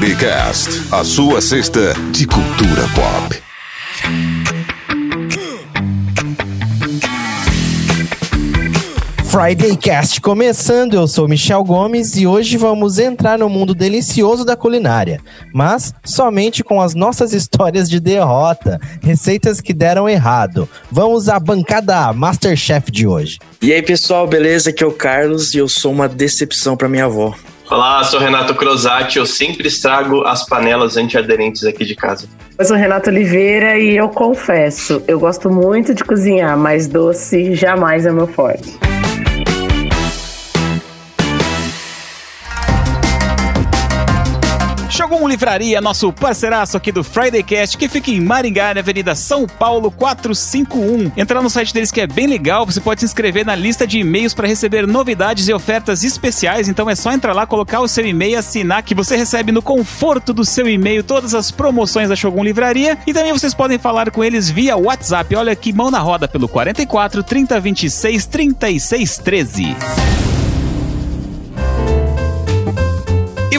Friday Cast, a sua cesta de cultura pop. Friday Cast começando, eu sou Michel Gomes e hoje vamos entrar no mundo delicioso da culinária, mas somente com as nossas histórias de derrota, receitas que deram errado. Vamos à bancada Masterchef de hoje. E aí pessoal, beleza? Aqui é o Carlos e eu sou uma decepção para minha avó. Olá, sou Renato Crosati. Eu sempre estrago as panelas antiaderentes aqui de casa. Eu sou Renato Oliveira e eu confesso, eu gosto muito de cozinhar, mas doce jamais é meu forte. Shogun Livraria, nosso parceiraço aqui do Friday Cast, que fica em Maringá, na Avenida São Paulo 451. Entrar no site deles que é bem legal, você pode se inscrever na lista de e-mails para receber novidades e ofertas especiais, então é só entrar lá, colocar o seu e-mail, assinar que você recebe no conforto do seu e-mail todas as promoções da Shogun Livraria e também vocês podem falar com eles via WhatsApp. Olha que mão na roda pelo 44 30 26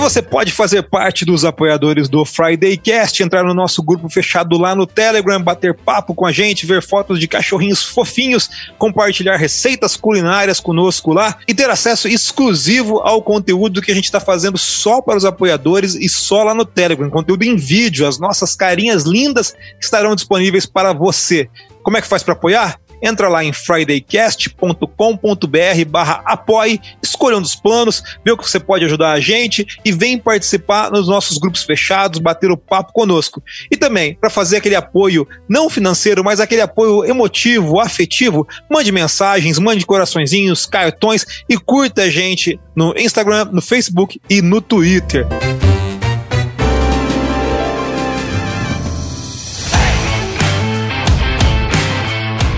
você pode fazer parte dos apoiadores do Friday Cast, entrar no nosso grupo fechado lá no Telegram, bater papo com a gente, ver fotos de cachorrinhos fofinhos, compartilhar receitas culinárias conosco lá e ter acesso exclusivo ao conteúdo que a gente está fazendo só para os apoiadores e só lá no Telegram. Conteúdo em vídeo, as nossas carinhas lindas estarão disponíveis para você. Como é que faz para apoiar? Entra lá em fridaycast.com.br barra apoie, escolha um dos planos, vê o que você pode ajudar a gente e vem participar nos nossos grupos fechados, bater o papo conosco. E também, para fazer aquele apoio não financeiro, mas aquele apoio emotivo, afetivo, mande mensagens, mande coraçõezinhos, cartões e curta a gente no Instagram, no Facebook e no Twitter.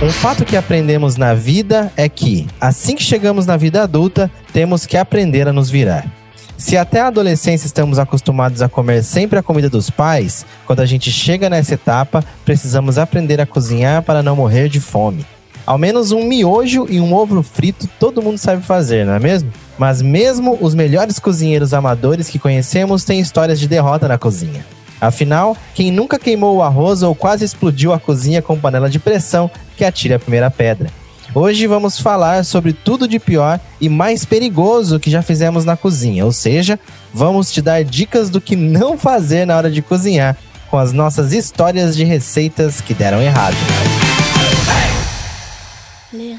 Um fato que aprendemos na vida é que, assim que chegamos na vida adulta, temos que aprender a nos virar. Se até a adolescência estamos acostumados a comer sempre a comida dos pais, quando a gente chega nessa etapa, precisamos aprender a cozinhar para não morrer de fome. Ao menos um miojo e um ovo frito todo mundo sabe fazer, não é mesmo? Mas mesmo os melhores cozinheiros amadores que conhecemos têm histórias de derrota na cozinha. Afinal, quem nunca queimou o arroz ou quase explodiu a cozinha com panela de pressão, que atire a primeira pedra. Hoje vamos falar sobre tudo de pior e mais perigoso que já fizemos na cozinha, ou seja, vamos te dar dicas do que não fazer na hora de cozinhar, com as nossas histórias de receitas que deram errado. Les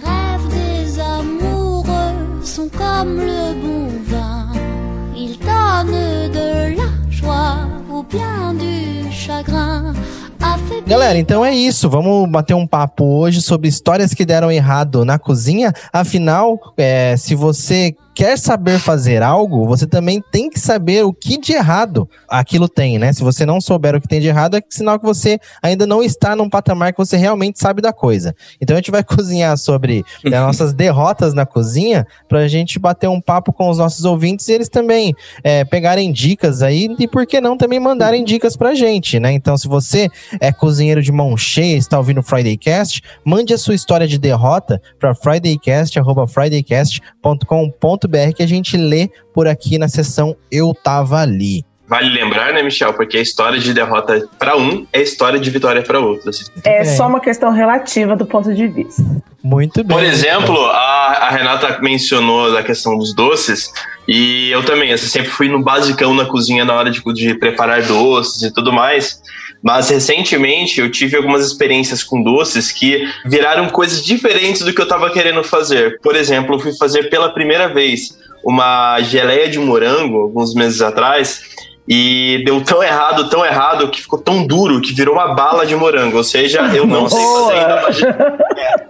Galera, então é isso. Vamos bater um papo hoje sobre histórias que deram errado na cozinha. Afinal, é, se você quer saber fazer algo, você também tem que saber o que de errado aquilo tem, né? Se você não souber o que tem de errado, é sinal que você ainda não está num patamar que você realmente sabe da coisa. Então a gente vai cozinhar sobre as nossas derrotas na cozinha pra gente bater um papo com os nossos ouvintes e eles também é, pegarem dicas aí e por que não também mandarem dicas pra gente, né? Então se você é cozinheiro de mão cheia, está ouvindo o Friday Cast, mande a sua história de derrota para fridaycast@fridaycast.com.br que a gente lê por aqui na seção Eu Tava Ali. Vale lembrar, né, Michel, porque a história de derrota para um é história de vitória para outro. Assim. É só uma questão relativa do ponto de vista. Muito bem. Por exemplo, a, a Renata mencionou a questão dos doces, e eu também, assim, sempre fui no basicão na cozinha na hora de, de preparar doces e tudo mais. Mas recentemente eu tive algumas experiências com doces que viraram coisas diferentes do que eu estava querendo fazer. Por exemplo, eu fui fazer pela primeira vez uma geleia de morango alguns meses atrás e deu tão errado, tão errado, que ficou tão duro que virou uma bala de morango. Ou seja, eu não sei fazer ainda.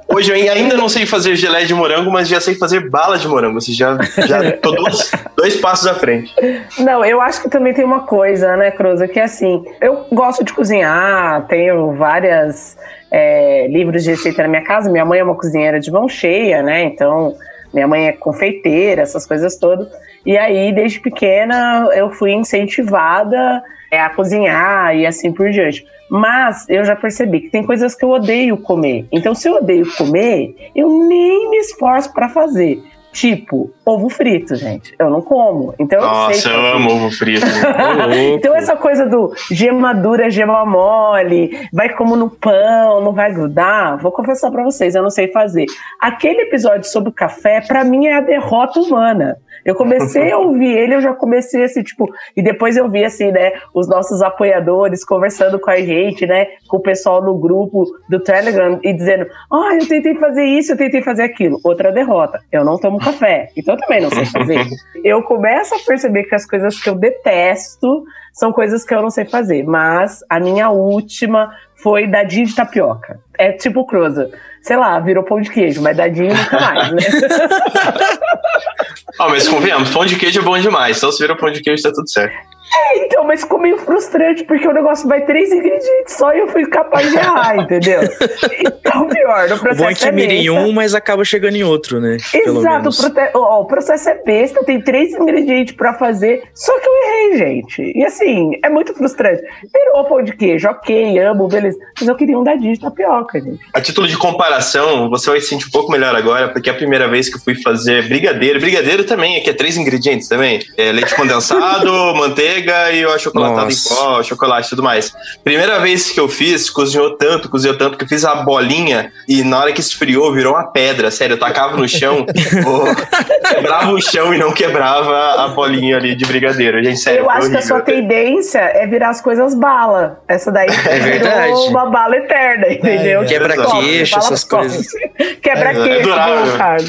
Hoje eu ainda não sei fazer geleia de morango, mas já sei fazer bala de morango. Ou seja, já, já tô dois, dois passos à frente. Não, eu acho que também tem uma coisa, né, Cruza, que é assim, eu gosto de cozinhar, tenho várias é, livros de receita na minha casa. Minha mãe é uma cozinheira de mão cheia, né? Então, minha mãe é confeiteira, essas coisas todas. E aí, desde pequena, eu fui incentivada é, a cozinhar e assim por diante. Mas eu já percebi que tem coisas que eu odeio comer. Então, se eu odeio comer, eu nem me esforço para fazer. Tipo, ovo frito, gente. Eu não como. Então eu Nossa, sei. eu amo ovo frito. então essa coisa do gema dura, gema mole, vai como no pão, não vai grudar. Vou confessar pra vocês, eu não sei fazer. Aquele episódio sobre o café, pra mim é a derrota humana. Eu comecei a ouvir ele, eu já comecei assim, tipo, e depois eu vi assim, né, os nossos apoiadores conversando com a gente, né, com o pessoal no grupo do Telegram e dizendo: "Ah, eu tentei fazer isso, eu tentei fazer aquilo". Outra derrota. Eu não tomo café, então também não sei fazer. Eu começo a perceber que as coisas que eu detesto são coisas que eu não sei fazer, mas a minha última foi dadinho de tapioca. É tipo cruza. Sei lá, virou pão de queijo, mas dadinho nunca mais, né? Ó, mas convenhamos, pão de queijo é bom demais. Então se vira pão de queijo, tá tudo certo. É, então, mas ficou meio frustrante, porque o negócio vai três ingredientes só e eu fui capaz de errar, entendeu? Então, pior, no O bom é processo que é mira em um, mas acaba chegando em outro, né? Exato, o, ó, o processo é besta, tem três ingredientes pra fazer, só que eu errei, gente. E assim, é muito frustrante. Virou pão de queijo, ok, amo, beleza. Mas eu queria um dadinho de tapioca, gente. A título de comparação, você vai se sentir um pouco melhor agora, porque é a primeira vez que eu fui fazer brigadeiro. Brigadeiro também, aqui é três ingredientes também. É leite condensado, manteiga e o achocolatado Nossa. em pó, chocolate e tudo mais. Primeira vez que eu fiz, cozinhou tanto, cozinhou tanto, que eu fiz a bolinha e na hora que esfriou, virou uma pedra. Sério, eu tacava no chão, o- quebrava o chão e não quebrava a bolinha ali de brigadeiro. Gente, sério, eu acho que a sua horrível. tendência é virar as coisas bala. Essa daí É virou verdade. uma bala eterna, entendeu? É, Quebra-queixo, essas coisas. Quebra-queixo, É durável.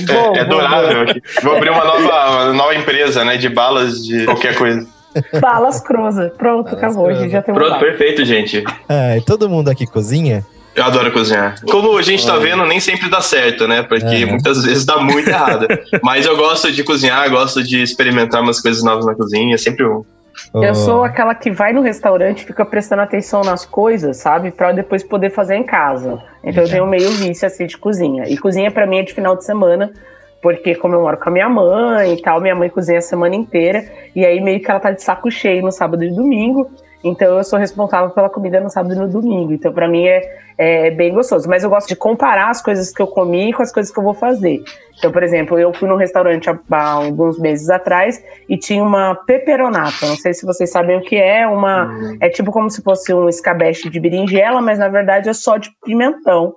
bom, É, é bom, bom. durável. Vou abrir uma nova, uma nova empresa, né? De balas de qualquer coisa. Balas Cruza. Pronto, Balas acabou. A gente já tem uma Pronto, perfeito, gente. É, e todo mundo aqui cozinha? Eu adoro cozinhar. Como a gente tá vendo, nem sempre dá certo, né? Porque É. muitas vezes dá muito errado. Mas eu gosto de cozinhar, gosto de experimentar umas coisas novas na cozinha, é sempre bom. Eu sou aquela que vai no restaurante e fica prestando atenção nas coisas, sabe? Pra depois poder fazer em casa. Então eu tenho meio vício assim de cozinha. E cozinha pra mim é de final de semana, porque como eu moro com a minha mãe e tal, minha mãe cozinha a semana inteira. E aí meio que ela tá de saco cheio no sábado e domingo. Então eu sou responsável pela comida no sábado e no domingo. Então pra mim é, é bem gostoso. Mas eu gosto de comparar as coisas que eu comi com as coisas que eu vou fazer. Então, por exemplo, eu fui num restaurante há, alguns meses atrás e tinha uma peperonata. Não sei se vocês sabem o que é. Uma, é tipo como se fosse um escabeche de berinjela, mas na verdade é só de pimentão.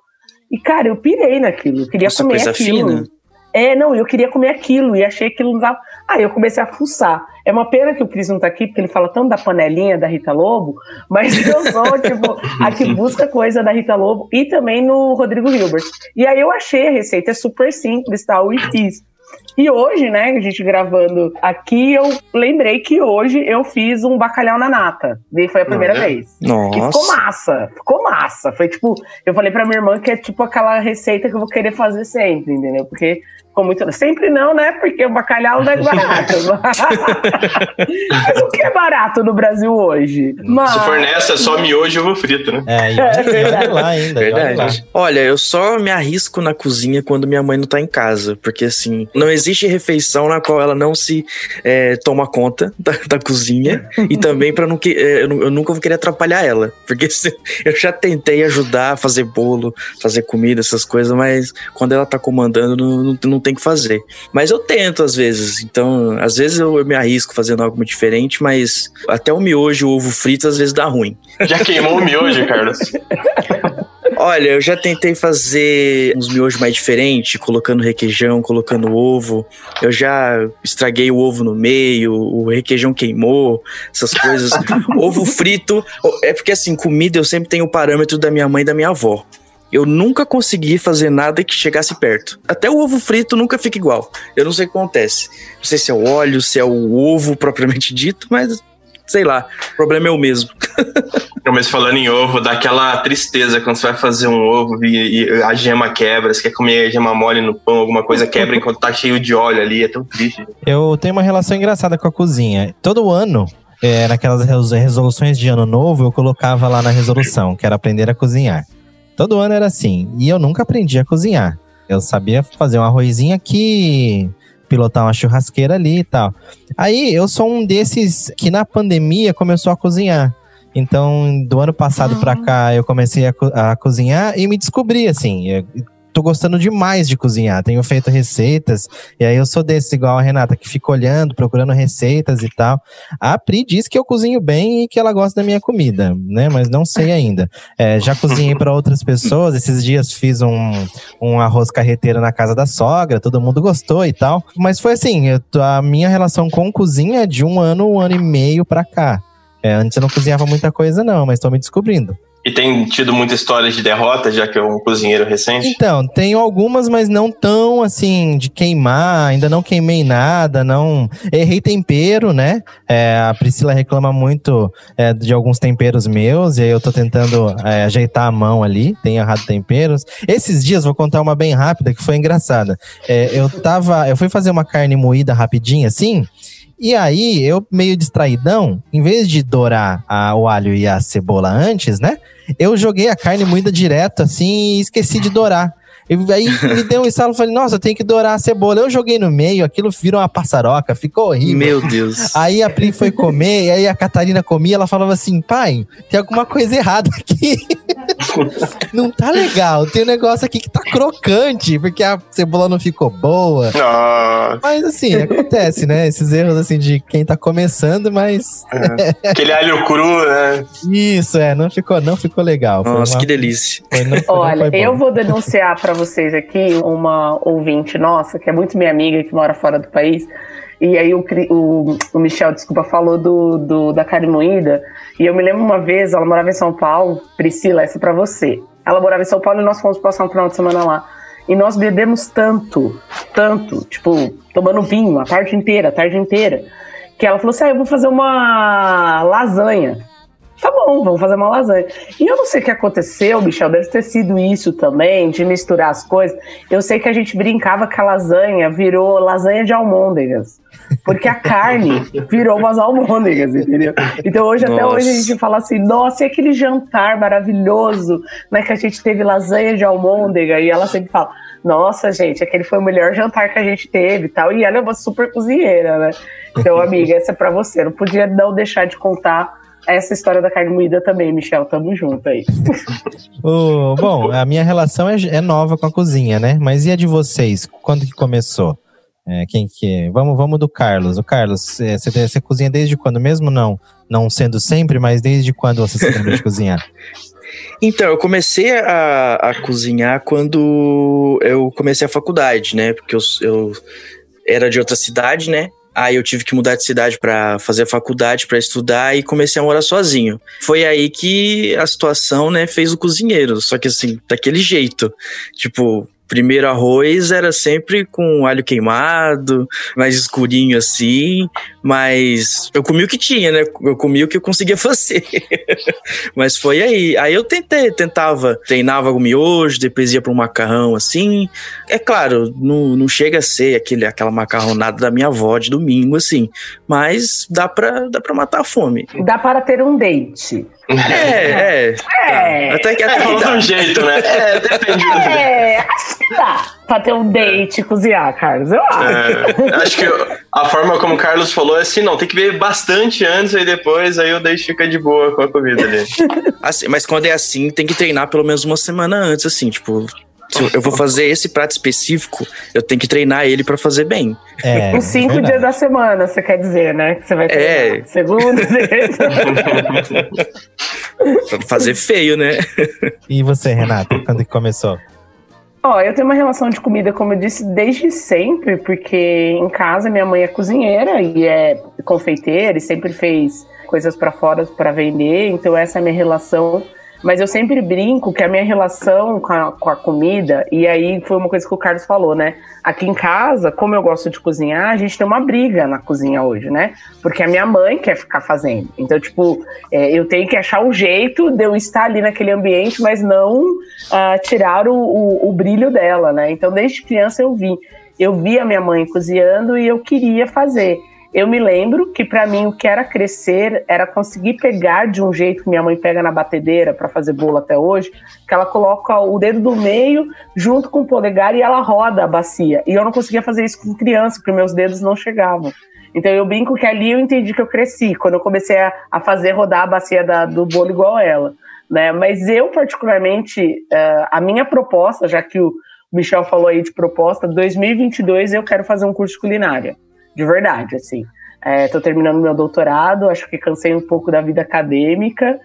E, cara, eu pirei naquilo. Eu queria Nossa, comer coisa aquilo. fina. É, não, eu queria comer aquilo e achei que não dava. Aí eu comecei a fuçar. É uma pena que o Cris não tá aqui, porque ele fala tanto da panelinha da Rita Lobo, mas eu sou, tipo, a que busca coisa da Rita Lobo e também no Rodrigo Hilbert. E aí eu achei a receita, super simples, tal, e fiz. E hoje, né, a gente gravando aqui, eu lembrei que hoje eu fiz um bacalhau na nata. E foi a primeira vez. E ficou Nossa. massa, ficou massa. Foi tipo, eu falei pra minha irmã que é tipo aquela receita que eu vou querer fazer sempre, entendeu? Porque ficou muito. Sempre não, né? Porque o bacalhau não é barato. Mas o que é barato no Brasil hoje? Mas... Se for nessa, é só miojo e ovo frito, né? É, e olha, e olha lá ainda. e olha lá. Verdade. Olha, eu só me arrisco na cozinha quando minha mãe não tá em casa. Porque, assim, não existe refeição na qual ela não se é, toma conta da, da cozinha. e também para não que é, eu, eu nunca vou querer atrapalhar ela. Porque se- eu já tentei ajudar a fazer bolo, fazer comida, essas coisas, mas quando ela tá comandando, não, não, não tem o que fazer. Mas eu tento às vezes. Então, às vezes eu, eu me arrisco fazendo algo muito diferente, mas até o miojo, o ovo frito, às vezes dá ruim. Já queimou o miojo, Carlos. Olha, eu já tentei fazer uns miojos mais diferentes, colocando requeijão, colocando ovo. Eu já estraguei o ovo no meio, o requeijão queimou, essas coisas. ovo frito. É porque assim, comida eu sempre tenho o parâmetro da minha mãe e da minha avó. Eu nunca consegui fazer nada que chegasse perto. Até o ovo frito nunca fica igual. Eu não sei o que acontece. Não sei se é o óleo, se é o ovo propriamente dito, mas sei lá. O problema é o mesmo. Mas falando em ovo, dá aquela tristeza quando você vai fazer um ovo e, e a gema quebra, você quer comer a gema mole no pão, alguma coisa quebra enquanto tá cheio de óleo ali, é tão triste. Eu tenho uma relação engraçada com a cozinha. Todo ano, é, naquelas res- resoluções de ano novo, eu colocava lá na resolução, que era aprender a cozinhar. Todo ano era assim. E eu nunca aprendi a cozinhar. Eu sabia fazer um arrozinho aqui, pilotar uma churrasqueira ali e tal. Aí eu sou um desses que na pandemia começou a cozinhar. Então, do ano passado pra cá, eu comecei a, co- a cozinhar e me descobri, assim. eu- tô gostando demais de cozinhar. Tenho feito receitas, e aí eu sou desse, igual a Renata, que fica olhando, procurando receitas e tal. A Pri diz que eu cozinho bem e que ela gosta da minha comida, né? Mas não sei ainda. É, já cozinhei para outras pessoas. Esses dias fiz um, um arroz carreteiro na casa da sogra, todo mundo gostou e tal. Mas foi assim, eu, a minha relação com cozinha é de um ano, um ano e meio pra cá. É, antes eu não cozinhava muita coisa, não, mas tô me descobrindo. E tem tido muita história de derrota, já que é um cozinheiro recente? Então, tenho algumas, mas não tão assim, de queimar, ainda não queimei nada, não. Errei tempero, né? É, a Priscila reclama muito é, de alguns temperos meus, e aí eu tô tentando é, ajeitar a mão ali, tem errado temperos. Esses dias, vou contar uma bem rápida, que foi engraçada. É, eu tava. Eu fui fazer uma carne moída rapidinho assim. E aí, eu meio distraidão, em vez de dourar a, o alho e a cebola antes, né? Eu joguei a carne moída direto, assim, e esqueci de dourar. E aí me deu um estalo, falei, nossa, tenho que dourar a cebola. Eu joguei no meio, aquilo virou uma passaroca, ficou horrível. Meu Deus. Aí a Pri foi comer, e aí a Catarina comia, ela falava assim, pai, tem alguma coisa errada aqui. não tá legal, tem um negócio aqui que tá crocante, porque a cebola não ficou boa. Ah, Mas assim, acontece, né? Esses erros assim de quem tá começando, mas aquele alho cru, né? isso, é, não ficou, não ficou legal. Foi Nossa, uma- que delícia. foi- não- Olha, eu vou denunciar pra vocês aqui uma ouvinte nossa, que é muito minha amiga, que mora fora do país. E aí o, o, o Michel, desculpa, falou do, do- da carne moída. E eu me lembro uma vez, ela morava em São Paulo, Priscila, essa é pra você. Ela morava em São Paulo e nós fomos passar um final de semana lá. E nós bebemos tanto, tanto, tipo, tomando vinho a tarde inteira, a tarde inteira, que ela falou assim: ah, eu vou fazer uma lasanha. Tá bom, vamos fazer uma lasanha. E eu não sei o que aconteceu, Michel, deve ter sido isso também, de misturar as coisas. Eu sei que a gente brincava que a lasanha virou lasanha de almôndegas. Porque a carne virou umas almôndegas, entendeu? Então hoje, até Nossa. hoje, a gente fala assim, nossa, e aquele jantar maravilhoso, né? Que a gente teve lasanha de almôndega, e ela sempre fala, nossa, gente, aquele foi o melhor jantar que a gente teve e tal. E ela é uma super cozinheira, né? Então, amiga, essa é pra você. Não podia não deixar de contar essa história da carne moída também, Michel. Tamo junto aí. Ô, bom, a minha relação é, é nova com a cozinha, né? Mas e a de vocês? Quando que começou? É, quem que é? Vamos, vamos do Carlos. O Carlos, é, você, você cozinha desde quando? Mesmo não, não sendo sempre, mas desde quando você se lembra de cozinhar? Então, eu comecei a, a cozinhar quando eu comecei a faculdade, né? Porque eu, eu era de outra cidade, né? Aí eu tive que mudar de cidade pra fazer faculdade, pra estudar e comecei a morar sozinho. Foi aí que a situação, né, fez o cozinheiro. Só que assim, daquele jeito. Tipo, primeiro arroz era sempre com alho queimado, mais escurinho assim, mas eu comi o que tinha, né? Eu comi o que eu conseguia fazer. Mas foi aí. Aí eu tentei, tentava, treinava o miojo, depois ia para um macarrão assim. É claro, não, não chega a ser aquele, aquela macarronada da minha avó de domingo, assim. Mas dá pra, dá pra matar a fome. Dá para ter um date. É, é. É. tá. Até que, É, até que de dá. um jeito, né? É, depende do É, acho que dá pra ter um date e cozinhar, Carlos. Eu acho. É, acho que a forma como o Carlos falou é assim, não, tem que beber bastante antes e depois aí o daí fica de boa com a comida ali. Assim, mas quando é assim, tem que treinar pelo menos uma semana antes, assim, tipo. Se eu- vou fazer esse prato específico, eu tenho que treinar ele pra fazer bem. É, Os cinco verdade. dias da semana, você quer dizer, né? Que você vai ter É. segunda, não fazer feio, né? E você, Renata, quando que começou? Ó, eu tenho uma relação de comida, como eu disse, desde sempre, porque em casa minha mãe é cozinheira e é confeiteira e sempre fez coisas pra fora pra vender, então essa é a minha relação. Mas eu sempre brinco que a minha relação com a, com a comida, e aí foi uma coisa que o Carlos falou, né? Aqui em casa, como eu gosto de cozinhar, a gente tem uma briga na cozinha hoje, né? Porque a minha mãe quer ficar fazendo. Então, tipo, é, eu tenho que achar um jeito de eu estar ali naquele ambiente, mas não ah, tirar o, o, o brilho dela, né? Então, desde criança eu vi. Eu vi a minha mãe cozinhando e eu queria fazer. Eu me lembro que para mim o que era crescer era conseguir pegar de um jeito que minha mãe pega na batedeira para fazer bolo até hoje, que ela coloca o dedo do meio junto com o polegar e ela roda a bacia. E eu não conseguia fazer isso com criança, porque meus dedos não chegavam. Então eu brinco que ali eu entendi que eu cresci, quando eu comecei a, a fazer rodar a bacia da- do bolo igual ela. Né? Mas eu, particularmente, eh, a minha proposta, já que o, o Michel falou aí de proposta, 2022 eu quero fazer um curso de culinária, de verdade, assim. Estou terminando meu doutorado, acho que cansei um pouco da vida acadêmica,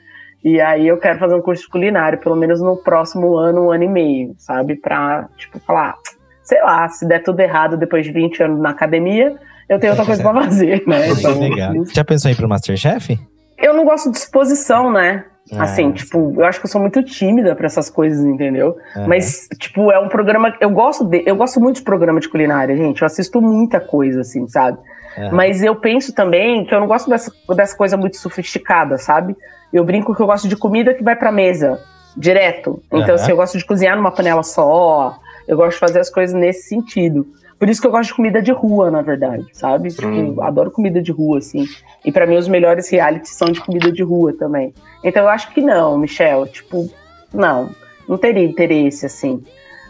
e aí eu quero fazer um curso de culinária, pelo menos no próximo ano, um ano e meio, sabe? Pra, tipo, falar, sei lá, se der tudo errado depois de 20 anos na academia, eu tenho outra coisa pra fazer, né? Então, Legal. Já pensou em ir pro Masterchef? eu não gosto de exposição, né? Ah, Assim, tipo, eu acho que eu sou muito tímida pra essas coisas, entendeu? Mas, tipo, é um programa. Eu gosto de, eu gosto muito de programa de culinária, gente. Eu assisto muita coisa, assim, sabe? Mas eu penso também que eu não gosto dessa, dessa coisa muito sofisticada, sabe? Eu brinco que eu gosto de comida que vai pra mesa, direto. Então, assim, eu gosto de cozinhar numa panela só. Eu gosto de fazer as coisas nesse sentido. Por isso que eu gosto de comida de rua, na verdade, sabe? Tipo, Hum. adoro comida de rua, assim. E pra mim, os melhores realities são de comida de rua também. Então, eu acho que não, Michel. Tipo, não. Não teria interesse, assim.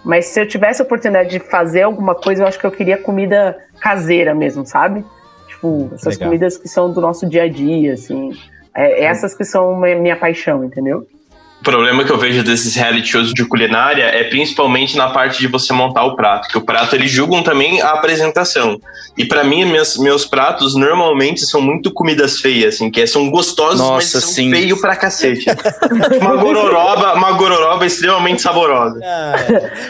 Mas se eu tivesse a oportunidade de fazer alguma coisa, eu acho que eu queria comida caseira mesmo, sabe? Tipo, essas Legal. comidas que são do nosso dia a dia, assim. É, essas que são minha, minha paixão, entendeu? O problema que eu vejo desses reality shows de culinária é principalmente na parte de você montar o prato, que o prato eles julgam também a apresentação. E pra mim, meus, meus pratos normalmente são muito comidas feias, assim, que são gostosos, mas Nossa, são sim. feio pra cacete. uma gororoba, uma gororoba extremamente saborosa.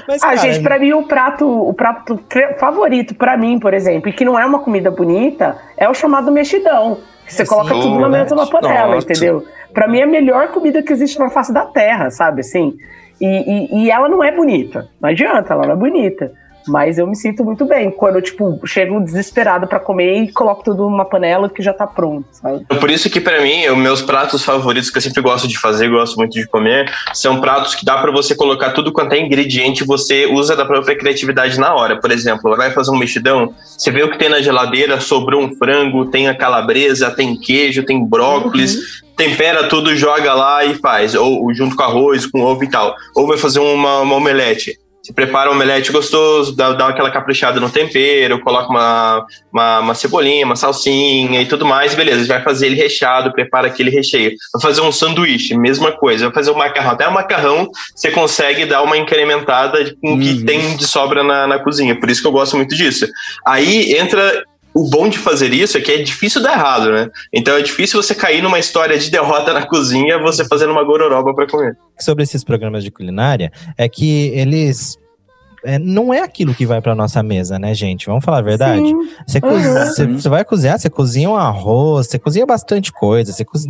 Mas, Ah, cara, gente, pra mim o prato, o prato favorito pra mim, por exemplo, e que não é uma comida bonita, é o chamado mexidão. Você coloca tudo na mesma panela, Nossa. entendeu? Pra mim é a melhor comida que existe na face da terra, sabe assim? E, e, e ela não é bonita. Não adianta, ela não é bonita. Mas eu me sinto muito bem quando eu, tipo, chego desesperado pra comer e coloco tudo numa panela que já tá pronto, sabe? Por isso que pra mim, os meus pratos favoritos que eu sempre gosto de fazer, gosto muito de comer, são pratos que dá pra você colocar tudo quanto é ingrediente, você usa da própria criatividade na hora. Por exemplo, vai fazer um mexidão, você vê o que tem na geladeira, sobrou um frango, tem a calabresa, tem queijo, tem brócolis, tempera tudo, joga lá e faz. Ou, ou junto com arroz, com ovo e tal. Ou vai fazer uma, uma omelete. Você prepara um omelete gostoso, dá, dá aquela caprichada no tempero, coloca uma, uma, uma cebolinha, uma salsinha e tudo mais, beleza. Vai fazer ele recheado, prepara aquele recheio. Vai fazer um sanduíche, mesma coisa. Vai fazer um macarrão. Até o macarrão você consegue dar uma incrementada com o que Uhum. tem de sobra na, na cozinha. Por isso que eu gosto muito disso. Aí entra. O bom de fazer isso é que é difícil dar errado, né? Então é difícil você cair numa história de derrota na cozinha, você fazendo uma gororoba pra comer. sobre esses programas de culinária é que eles. é, não é aquilo que vai pra nossa mesa, né, gente? Vamos falar a verdade? Sim. Você, Uhum. você- você vai cozinhar, você cozinha um arroz, você cozinha bastante coisa. Você, cozi-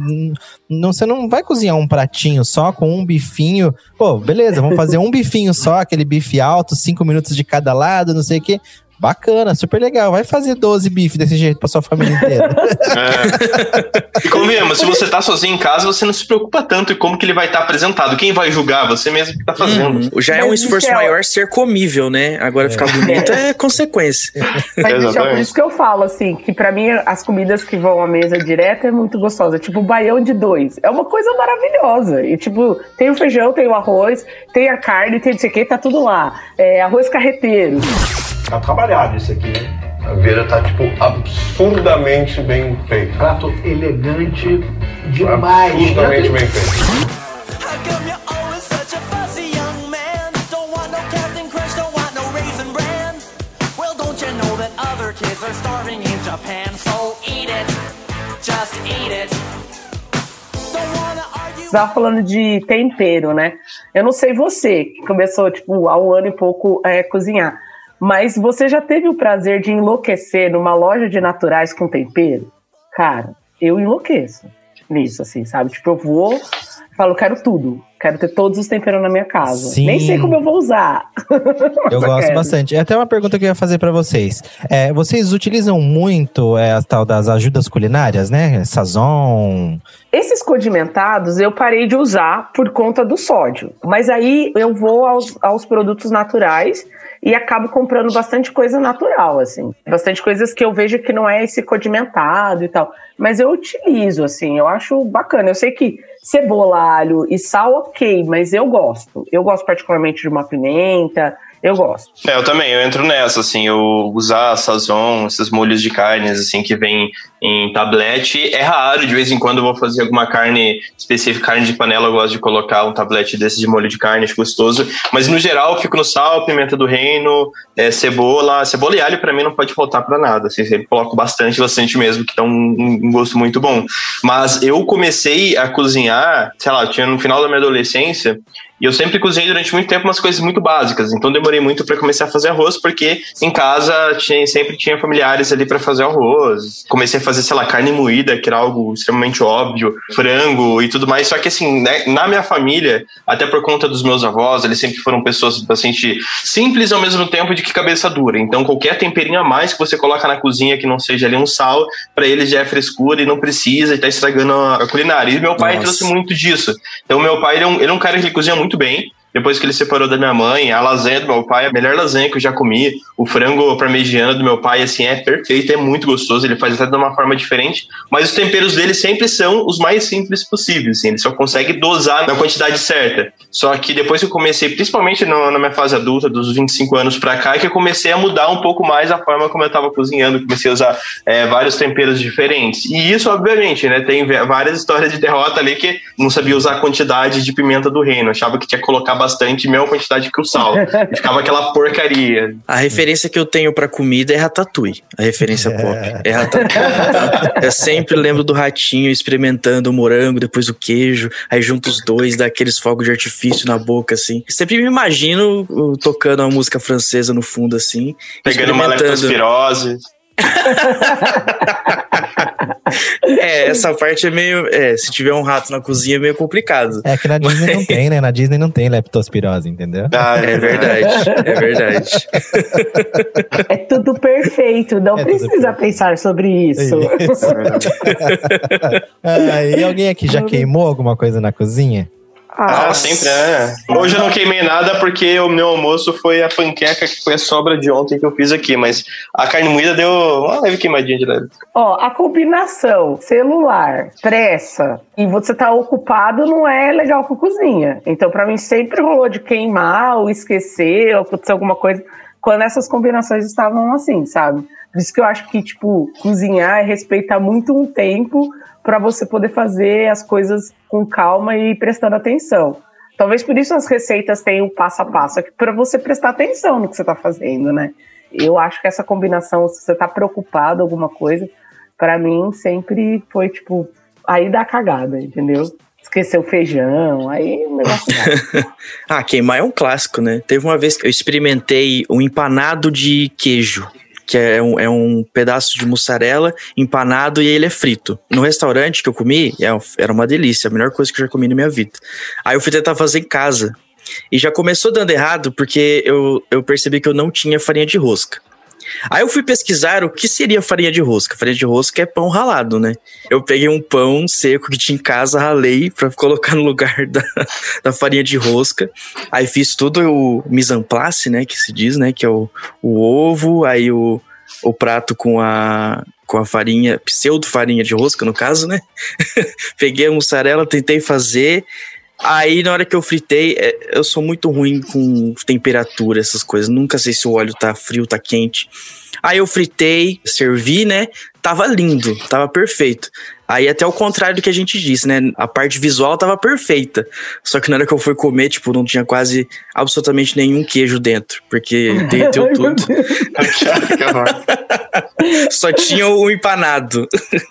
não, você não vai cozinhar um pratinho só com um bifinho. Pô, beleza, vamos fazer um bifinho só, aquele bife alto, cinco minutos de cada lado, não sei o quê. Bacana, super legal. Vai fazer 12 bifes desse jeito pra sua família inteira. É. E convenhamos, se você tá sozinho em casa, você não se preocupa tanto em como que ele vai estar apresentado. Quem vai julgar? Você mesmo que tá fazendo. Uhum. Já é um esforço Michel- maior ser comível, né? Agora ficar bonito é consequência. Mas Michel, por isso que eu falo, assim, que pra mim as comidas que vão à mesa direto é muito gostosa. Tipo, o baião de dois. É uma coisa maravilhosa. E, tipo, tem o feijão, tem o arroz, tem a carne, tem não sei o que, tá tudo lá. É, arroz carreteiro. Tá trabalhado isso aqui, hein? A Vera tá, tipo, absurdamente bem feito. Prato elegante demais. Absurdamente bem feito. How come you're always such a fussy young man? Don't want no Captain Crunch, don't want no Raisin Bran. Well, don't you know that other kids are starving in Japan? So eat it, just eat it. Don't wanna argue. Você tava falando de tempero, né? Eu não sei você, que começou, tipo, há um ano e pouco a é, cozinhar. Mas você já teve o prazer de enlouquecer numa loja de naturais com tempero? Cara, eu enlouqueço nisso, assim, sabe? Tipo, eu vou, falo, quero tudo. Quero ter todos os temperos na minha casa. Sim. Nem sei como eu vou usar. Eu gosto quero. bastante. É até uma pergunta que eu ia fazer pra vocês. É, vocês utilizam muito é, a tal das ajudas culinárias, né? Sazon. Esses condimentados eu parei de usar por conta do sódio. Mas aí eu vou aos, aos produtos naturais e acabo comprando bastante coisa natural, assim. Bastante coisas que eu vejo que não é esse condimentado e tal. Mas eu utilizo, assim, eu acho bacana. Eu sei que cebola, alho e sal, ok, mas eu gosto. Eu gosto particularmente de uma pimenta. Eu gosto. É, eu também, eu entro nessa, assim, eu usar sazon, esses molhos de carnes, assim, que vem em tablete, é raro, de vez em quando eu vou fazer alguma carne específica, carne de panela, eu gosto de colocar um tablete desse de molho de carne, acho gostoso, mas no geral eu fico no sal, pimenta do reino, é, cebola, cebola e alho pra mim não pode faltar pra nada, assim, sempre coloco bastante, bastante mesmo, que dá um, um gosto muito bom. Mas eu comecei a cozinhar, sei lá, tinha no final da minha adolescência, e eu sempre cozinhei durante muito tempo umas coisas muito básicas, então demorei muito para começar a fazer arroz, porque em casa tinha, sempre tinha familiares ali para fazer arroz. Comecei a fazer, sei lá, carne moída, que era algo extremamente óbvio, frango e tudo mais. Só que assim, né, na minha família, até por conta dos meus avós, eles sempre foram pessoas bastante simples ao mesmo tempo de que cabeça dura. Então qualquer temperinho a mais que você coloca na cozinha que não seja ali um sal, para eles já é frescura e não precisa e tá estragando a culinária. E meu pai Nossa. trouxe muito disso. Então meu pai ele é um, ele é um cara que cozinha muito bem. Depois que ele separou da minha mãe, a lasanha do meu pai a melhor lasanha que eu já comi. O frango parmegiana do meu pai, assim, é perfeito, é muito gostoso. Ele faz até de uma forma diferente. Mas os temperos dele sempre são os mais simples possíveis, assim. Ele só consegue dosar na quantidade certa. Só que depois que eu comecei, principalmente no- na minha fase adulta, dos 25 anos pra cá, é que eu comecei a mudar um pouco mais a forma como eu tava cozinhando. Comecei a usar é, vários temperos diferentes. E isso, obviamente, né? Tem várias histórias de derrota ali que não sabia usar a quantidade de pimenta do reino. Achava que tinha que colocar bastante, mesma quantidade que o sal. E ficava aquela porcaria. A referência que eu tenho pra comida é Ratatouille. A referência pop. É Ratatouille. eu sempre lembro do ratinho experimentando o morango, depois o queijo, aí junta os dois, dá aqueles fogos de artifício na boca, assim. Sempre me imagino uh, tocando uma música francesa no fundo, assim. Pegando uma experimentando. leptospirose. É, essa parte é meio. É, se tiver um rato na cozinha é meio complicado. É que na Disney não tem, né? Na Disney não tem leptospirose, entendeu? Ah, É verdade, é verdade. É tudo perfeito, não É precisa pensar sobre isso. Ah, e alguém aqui já queimou alguma coisa na cozinha? Ah, sempre é. Hoje eu não queimei nada porque o meu almoço foi a panqueca que foi a sobra de ontem que eu fiz aqui, mas a carne moída deu uma leve queimadinha de leve. Ó, a combinação celular, pressa e você tá ocupado não é legal com cozinha. Então, pra mim, sempre rolou de queimar ou esquecer ou acontecer alguma coisa quando essas combinações estavam assim, sabe? Por isso que eu acho que, tipo, cozinhar é respeitar muito um tempo pra você poder fazer as coisas com calma e prestando atenção. Talvez por isso as receitas tenham passo a passo, é para você prestar atenção no que você tá fazendo, né? Eu acho que essa combinação, se você tá preocupado alguma coisa, Pra mim sempre foi tipo, aí dá cagada, entendeu? Esqueceu o feijão, aí o negócio. Ah, queimar é um clássico, né? Teve uma vez que eu experimentei um empanado de queijo. Que é um, é um pedaço de mussarela empanado e ele é frito. No restaurante que eu comi, é era uma delícia, a melhor coisa que eu já comi na minha vida. Aí eu fui tentar fazer em casa. E já começou dando errado porque eu, eu percebi que eu não tinha farinha de rosca. Aí eu fui pesquisar o que seria farinha de rosca. Farinha de rosca é pão ralado, né? Eu peguei um pão seco que tinha em casa, ralei pra colocar no lugar da, da farinha de rosca. Aí fiz tudo o mise en place, né? Que se diz, né? Que é o, o ovo, aí o, o prato com a, com a farinha, pseudo farinha de rosca, no caso, né? Peguei a mussarela, tentei fazer. Aí, na hora que eu fritei, é, eu sou muito ruim com temperatura, essas coisas. Nunca sei se o óleo tá frio, tá quente. Aí eu fritei, servi, né? Tava lindo, tava perfeito. Aí até o contrário do que a gente disse, né? A parte visual tava perfeita. Só que na hora que eu fui comer, tipo, não tinha quase absolutamente nenhum queijo dentro. Porque derreteu tudo. Só tinha o empanado.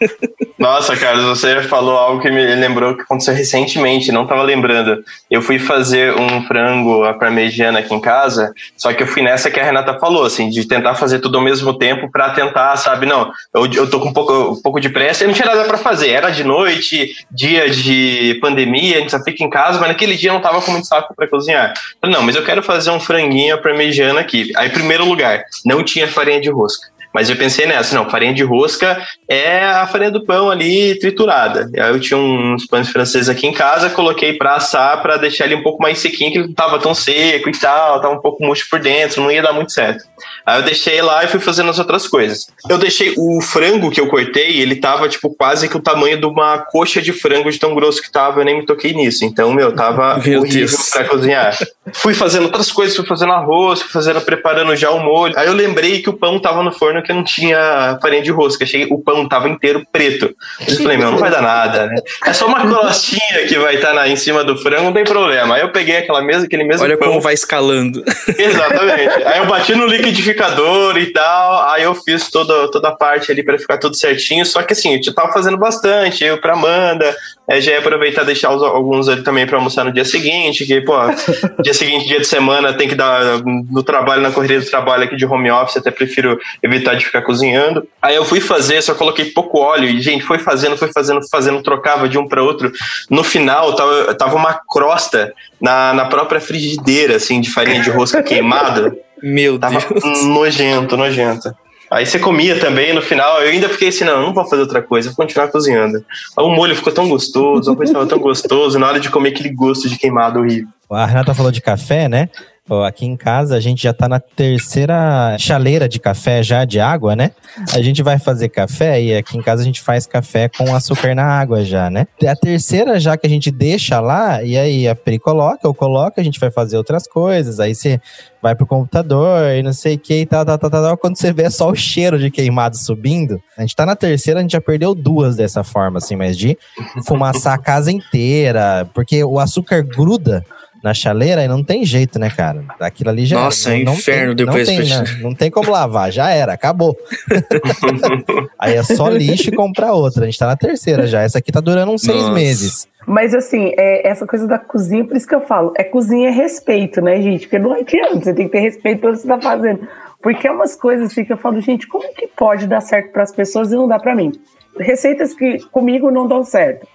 Nossa, Carlos, você falou algo que me lembrou que aconteceu recentemente, não tava lembrando. Eu fui fazer um frango à parmegiana aqui em casa, só que eu fui nessa que a Renata falou, assim, de tentar fazer tudo ao mesmo tempo pra tentar, sabe, não, eu, eu tô com um pouco, um pouco de pressa e não tinha nada pra fazer. Era de noite, dia de pandemia, a gente só fica em casa, mas naquele dia eu não tava com muito saco pra cozinhar. Falei, não, mas eu quero fazer um franguinho parmegiana aqui. Aí, primeiro lugar, não tinha farinha de rosca. Mas eu pensei nessa, não, farinha de rosca é a farinha do pão ali triturada. Aí eu tinha uns pães franceses aqui em casa, coloquei pra assar pra deixar ele um pouco mais sequinho, que ele não tava tão seco e tal, tava um pouco murcho por dentro, não ia dar muito certo. Aí eu deixei lá e fui fazendo as outras coisas. Eu deixei o frango que eu cortei, ele tava tipo quase que o tamanho de uma coxa de frango de tão grosso que tava, eu nem me toquei nisso. Então, meu, tava Meu horrível Deus. pra cozinhar. fui fazendo outras coisas, fui fazendo arroz, fui fazendo, preparando já o molho. Aí eu lembrei que o pão tava no forno que não tinha farinha de rosca. Achei o pão tava inteiro preto. Eu falei, meu, não vai dar nada, né? É só uma crostinha que vai estar em cima do frango, não tem problema. Aí eu peguei aquela mesa, aquele mesmo Olha pão. como vai escalando. Exatamente. Aí eu bati no liquidificador e tal, aí eu fiz toda, toda a parte ali pra ficar tudo certinho. Só que assim, eu tava fazendo bastante, eu pra Amanda, é, já ia aproveitar e deixar os- alguns ali também pra almoçar no dia seguinte, que, pô, dia seguinte, dia de semana, tem que dar no trabalho, na correria do trabalho aqui de home office, até prefiro evitar de ficar cozinhando. Aí eu fui fazer, só coloquei pouco óleo e, gente, foi fazendo, foi fazendo, fazendo, trocava de um pra outro. No final, tava, tava uma crosta na, na própria frigideira, assim, de farinha de rosca queimada. Meu Tava Deus. nojento, nojento. Aí você comia também, no final, eu ainda fiquei assim, não, não vou fazer outra coisa, vou continuar cozinhando. Aí o molho ficou tão gostoso, a coisa estava tão gostoso, na hora de comer aquele gosto de queimado horrível. A Renata falou de café, né? Aqui em casa a gente já tá na terceira chaleira de café já de água, né? A gente vai fazer café e aqui em casa a gente faz café com açúcar na água já, né? É A terceira já que a gente deixa lá e aí a Pri coloca, eu coloco, a gente vai fazer outras coisas. Aí você vai pro computador e não sei o que e tal, tal, tal, tal. Quando você vê é só o cheiro de queimado subindo. A gente tá na terceira, a gente já perdeu duas dessa forma, assim, mas de fumaçar a casa inteira, porque o açúcar gruda na chaleira e não tem jeito, né, cara? Aquilo ali já Nossa, não, é não inferno tem, depois Não tem, né? não tem como lavar, já era, acabou. Aí é só lixo e comprar outra. A gente tá na terceira já. Essa aqui tá durando uns seis Nossa. meses. Mas assim, é, essa coisa da cozinha, por isso que eu falo, é cozinha é respeito, né, gente? Porque não adianta, você tem que ter respeito pelo que você tá fazendo. Porque é umas coisas assim que eu falo, gente, como que pode dar certo para as pessoas e não dá para mim? Receitas que comigo não dão certo.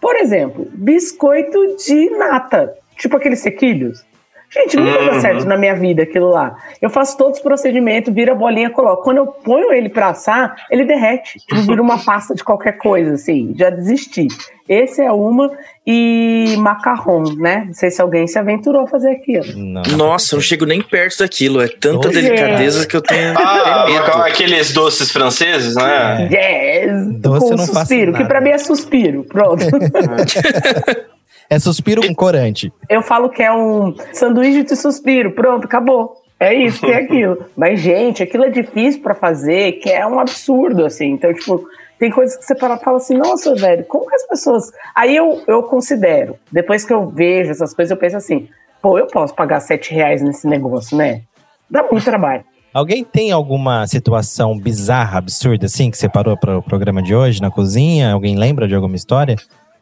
Por exemplo, biscoito de nata, tipo aqueles sequilhos. Gente, nunca dá Uhum. certo na minha vida aquilo lá. Eu faço todos os procedimentos, vira a bolinha, coloco. Quando eu ponho ele pra assar, ele derrete. Tipo, vira uma pasta de qualquer coisa, assim. Já desisti. Esse é uma. E macarrão, né? Não sei se alguém se aventurou a fazer aquilo. Não. Nossa, eu não chego nem perto daquilo. É tanta Doce. delicadeza que eu tenho, Ah, aqueles doces franceses, né? Yes! Doce com eu não faço suspiro, que pra mim é suspiro. Pronto. É suspiro com corante. eu falo que é um sanduíche de suspiro. Pronto, acabou. É isso, tem aquilo. Mas, gente, aquilo é difícil pra fazer, que é um absurdo, assim. Então, tipo, tem coisas que você fala, fala assim, nossa, velho, como que as pessoas. Aí eu, eu considero, depois que eu vejo essas coisas, eu penso assim, pô, eu posso pagar sete reais nesse negócio, né? Dá muito trabalho. Alguém tem alguma situação bizarra, absurda, assim, que você parou para o programa de hoje na cozinha? Alguém lembra de alguma história?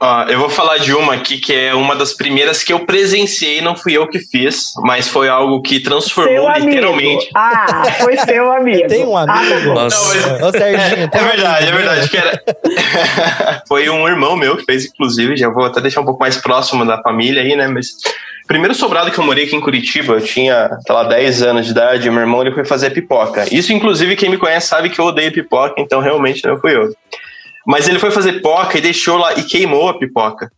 Ó, eu vou falar de uma aqui que é uma das primeiras que eu presenciei, não fui eu que fiz, mas foi algo que transformou Seu amigo. literalmente. Ah, foi seu amigo. Tem um Ah, tá amigo? bom. Nossa. Ô, Serginho, tem É um verdade, é amigo verdade. meu? Que era... Foi um irmão meu que fez, inclusive, já vou até deixar um pouco mais próximo da família aí, né? Mas primeiro sobrado que eu morei aqui em Curitiba, eu tinha, sei lá, 10 anos de idade, meu irmão ele foi fazer pipoca. Isso, inclusive, quem me conhece sabe que eu odeio pipoca, então realmente não fui eu. Mas ele foi fazer pipoca e deixou lá e queimou a pipoca.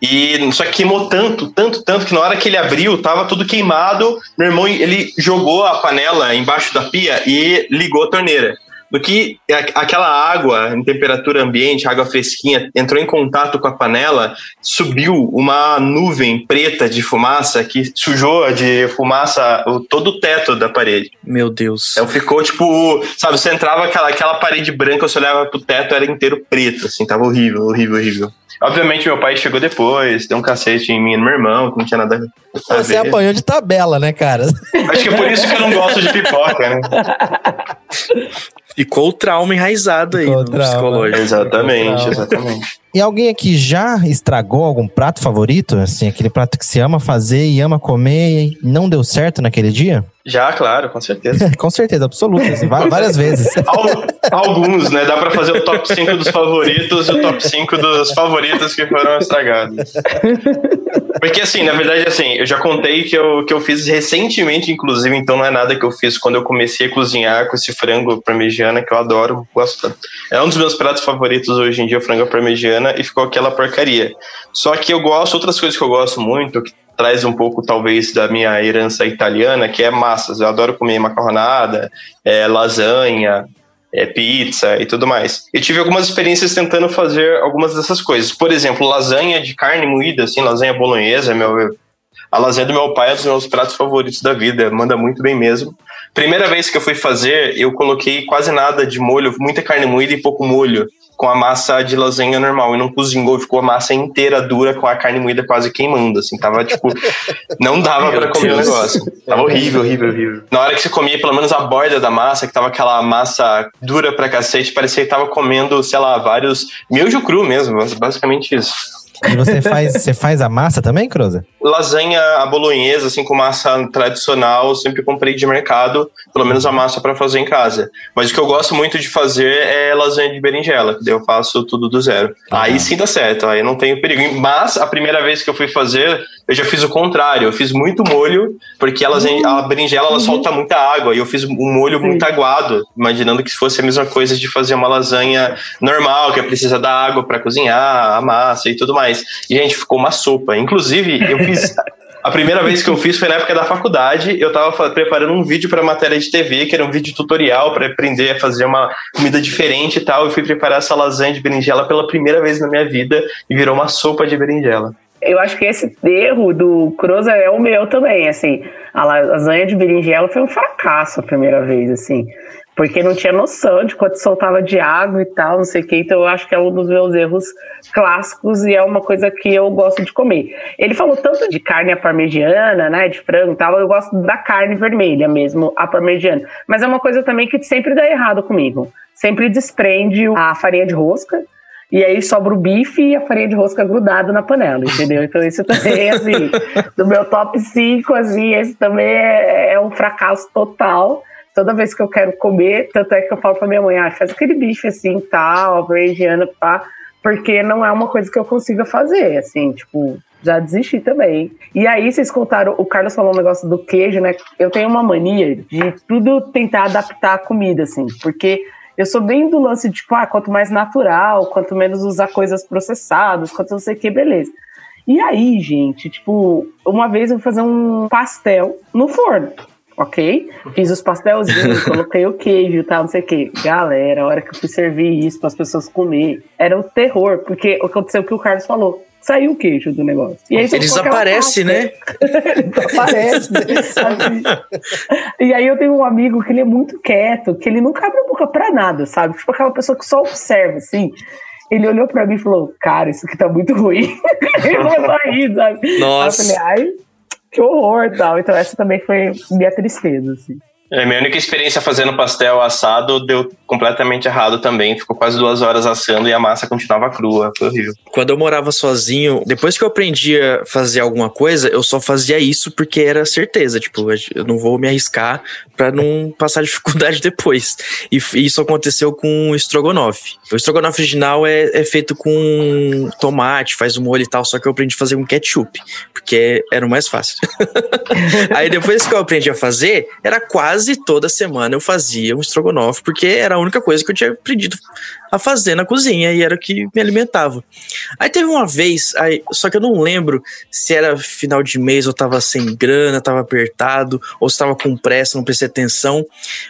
E só que queimou tanto, tanto, tanto que na hora que ele abriu, tava tudo queimado. Meu irmão, ele jogou a panela embaixo da pia e ligou a torneira. Do que aquela água em temperatura ambiente, água fresquinha, entrou em contato com a panela, subiu uma nuvem preta de fumaça que sujou de fumaça todo o teto da parede. Meu Deus. Então ficou tipo, sabe, você entrava aquela, aquela parede branca, você olhava pro teto, era inteiro preto, assim, tava horrível, horrível, horrível. Obviamente meu pai chegou depois, deu um cacete em mim e no meu irmão, que não tinha nada a Você ver. apanhou de tabela, né, cara? Acho que é por isso que eu não gosto de pipoca, né? Ficou o trauma enraizado aí no trauma. psicológico. Exatamente, exatamente. E alguém aqui já estragou algum prato favorito? Assim, aquele prato que se ama fazer e ama comer e não deu certo naquele dia? Já, claro, com certeza. Com certeza, absoluta. assim, várias vezes. Al- Alguns, né? Dá pra fazer o top 5 dos favoritos e o top 5 dos favoritos que foram estragados. Porque assim, na verdade, assim, eu já contei que eu, que eu fiz recentemente, inclusive, então não é nada que eu fiz quando eu comecei a cozinhar com esse frango parmegiana que eu adoro, gosto. É um dos meus pratos favoritos hoje em dia, frango parmegiana, e ficou aquela porcaria. Só que eu gosto, outras coisas que eu gosto muito, que traz um pouco, talvez, da minha herança italiana, que é massas. Eu adoro comer macarronada, é, lasanha, é, pizza e tudo mais. Eu tive algumas experiências tentando fazer algumas dessas coisas. Por exemplo, lasanha de carne moída, assim, lasanha bolonhesa, meu, a lasanha do meu pai é um dos meus pratos favoritos da vida, manda muito bem mesmo. Primeira vez que eu fui fazer, eu coloquei quase nada de molho, muita carne moída e pouco molho, com a massa de lasanha normal. E não cozinhou, ficou a massa inteira dura com a carne moída quase queimando, assim. Tava, tipo, não dava para comer o negócio. Tava horrível, horrível, horrível. Na hora que você comia, pelo menos a borda da massa, que tava aquela massa dura pra cacete, parecia que tava comendo, sei lá, vários miojo cru mesmo, basicamente isso. E você faz, você faz a massa também, Croza? Lasanha a bolonhesa, assim, com massa tradicional, sempre comprei de mercado, pelo menos a massa para fazer em casa. Mas o que eu gosto muito de fazer é lasanha de berinjela, que daí eu faço tudo do zero. Aí sim dá certo, aí não tenho perigo. Mas a primeira vez que eu fui fazer, eu já fiz o contrário, eu fiz muito molho, porque a, lasanha, a berinjela ela solta muita água, e eu fiz um molho muito aguado, imaginando que fosse a mesma coisa de fazer uma lasanha normal, que precisa da água para cozinhar, a massa e tudo mais. E, gente, ficou uma sopa. Inclusive, eu fiz. A primeira vez que eu fiz foi na época da faculdade. Eu tava fa- preparando um vídeo para matéria de TV, que era um vídeo tutorial para aprender a fazer uma comida diferente e tal. Eu fui preparar essa lasanha de berinjela pela primeira vez na minha vida e virou uma sopa de berinjela. Eu acho que esse erro do Croza é o meu também, assim. A lasanha de berinjela foi um fracasso a primeira vez, assim. Porque não tinha noção de quanto soltava de água e tal, não sei o que. Então eu acho que é um dos meus erros clássicos e é uma coisa que eu gosto de comer. Ele falou tanto de carne à parmegiana, né, de frango e tal. Eu gosto da carne vermelha mesmo, a parmegiana. Mas é uma coisa também que sempre dá errado comigo. Sempre desprende a farinha de rosca. E aí sobra o bife e a farinha de rosca grudado na panela, entendeu? Então isso também, assim, do meu top 5, assim, esse também é, é um fracasso total. Toda vez que eu quero comer, tanto é que eu falo pra minha mãe, ah, faz aquele bife assim, tal, parmegiana, pá, porque não é uma coisa que eu consiga fazer, assim, tipo, já desisti também. E aí, vocês contaram, o Carlos falou um negócio do queijo, né? Eu tenho uma mania de tudo tentar adaptar a comida, assim, porque eu sou bem do lance de, tipo, ah, quanto mais natural, quanto menos usar coisas processadas, quanto não sei o que, beleza. E aí, gente, tipo, uma vez eu fui fazer um pastel no forno, ok? Fiz os pastelzinhos, coloquei o queijo e tal, não sei o que. Galera, a hora que eu fui servir isso para as pessoas comer, era um terror, porque aconteceu o que o Carlos falou. Saiu o queijo do negócio. E aí Ele ficou aquela desaparece, casca. né? Desaparece. assim. E aí eu tenho um amigo que ele é muito quieto, que ele nunca abre a boca pra nada, sabe? Tipo aquela pessoa que só observa, assim. Ele olhou pra mim e falou, cara, isso aqui tá muito ruim. ele rir, sabe? Nossa. Aí eu falei, ai, que horror e tal. Então essa também foi minha tristeza, assim. É, minha única experiência fazendo pastel assado deu completamente errado também. Ficou quase duas horas assando e a massa continuava crua. Foi horrível. Quando eu morava sozinho, depois que eu aprendi a fazer alguma coisa, eu só fazia isso porque era certeza. Tipo, eu não vou me arriscar pra não passar dificuldade depois. E isso aconteceu com o estrogonofe. O estrogonofe original é, é feito com tomate, faz o molho e tal, só que eu aprendi a fazer com ketchup, porque era o mais fácil. Aí depois que eu aprendi a fazer, era quase toda semana eu fazia um estrogonofe, porque era a única coisa que eu tinha aprendido a fazer na cozinha e era o que me alimentava. Aí teve uma vez, aí, só que eu não lembro se era final de mês eu tava sem grana, tava apertado, ou se tava com pressa, não prestei atenção,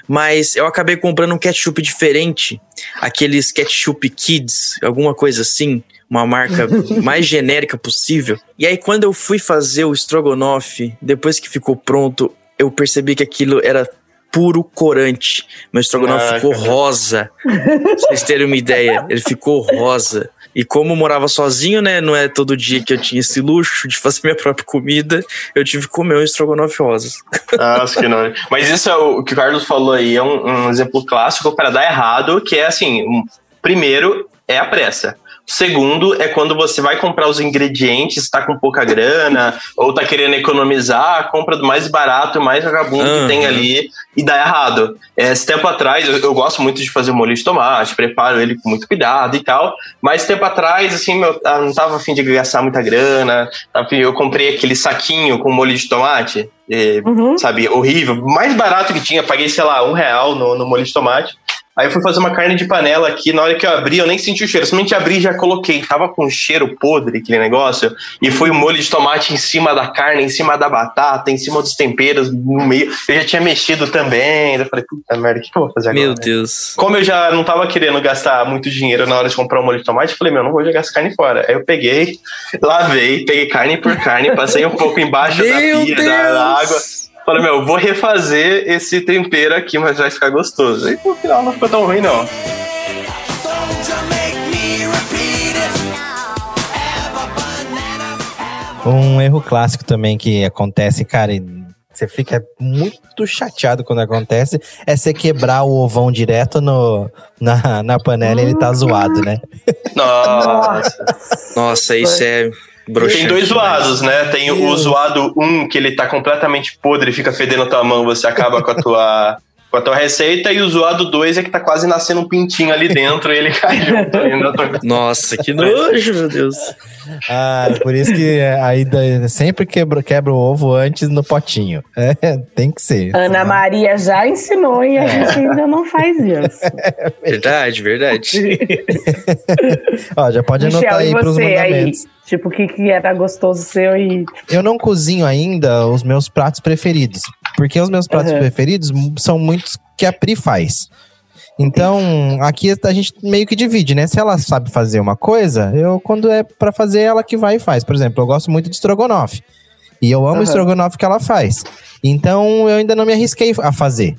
mas eu acabei comprando um ketchup diferente, aqueles ketchup kids, alguma coisa assim, uma marca mais genérica possível. E aí quando eu fui fazer o estrogonofe, depois que ficou pronto, eu percebi que aquilo era puro corante. Meu estrogonofe Ah, ficou cara. rosa. Pra vocês terem uma ideia, ele ficou rosa. E como eu morava sozinho, né? Não é todo dia que eu tinha esse luxo de fazer minha própria comida, eu tive que comer um estrogonofe rosa. Nossa, que nojo. Mas isso é o, o que o Carlos falou aí, é um, um exemplo clássico para dar errado, que é assim, um- primeiro é a pressa. Segundo é quando você vai comprar os ingredientes, tá com pouca grana, ou tá querendo economizar, compra do mais barato, mais vagabundo Aham. que tem ali e dá errado. É, Esse tempo atrás, eu, eu gosto muito de fazer molho de tomate, preparo ele com muito cuidado e tal, mas tempo atrás, assim, meu, eu não tava afim de gastar muita grana, eu comprei aquele saquinho com molho de tomate, é, Uhum. sabe, horrível, mais barato que tinha, paguei, sei lá, um real no, no molho de tomate. Aí eu fui fazer uma carne de panela aqui, na hora que eu abri, eu nem senti o cheiro, somente abri e já coloquei. Tava com um cheiro podre aquele negócio, e foi o molho de tomate em cima da carne, em cima da batata, em cima dos temperos, no meio. Eu já tinha mexido também. Eu falei, puta merda, o que, que eu vou fazer agora? Meu Deus. Como eu já não tava querendo gastar muito dinheiro na hora de comprar um molho de tomate, eu falei, meu, não vou jogar essa carne fora. Aí eu peguei, lavei, peguei carne por carne, passei um pouco embaixo da pia, Deus. da água. Falei, meu, vou refazer esse tempero aqui, mas vai ficar gostoso. Aí no final não ficou tão ruim, não. Um erro clássico também que acontece, cara, e você fica muito chateado quando acontece, é você quebrar o ovão direto no, na, na panela e ele tá zoado, né? Nossa. Nossa, isso é broxante. Tem dois zoados, né? Tem o zoado um, que ele tá completamente podre e fica fedendo a tua mão, você acaba com a tua, com a tua receita, e o zoado dois é que tá quase nascendo um pintinho ali dentro e ele cai junto ali na tua... Nossa, que nojo, meu Deus. Ah, por isso que aí da- sempre quebra, quebra o ovo antes no potinho. É, tem que ser. Ana Maria já ensinou e a gente ainda não faz isso. Verdade, verdade. Ó, já pode anotar Michel, aí e pros você aí? mandamentos. Tipo, o que, que era gostoso seu e. Eu não cozinho ainda os meus pratos preferidos. Porque os meus pratos Aham. preferidos são muitos que a Pri faz. Então, aqui a gente meio que divide, né? Se ela sabe fazer uma coisa, eu, quando é pra fazer, ela que vai e faz. Por exemplo, eu gosto muito de estrogonofe. E eu amo o Aham. estrogonofe que ela faz. Então, eu ainda não me arrisquei a fazer.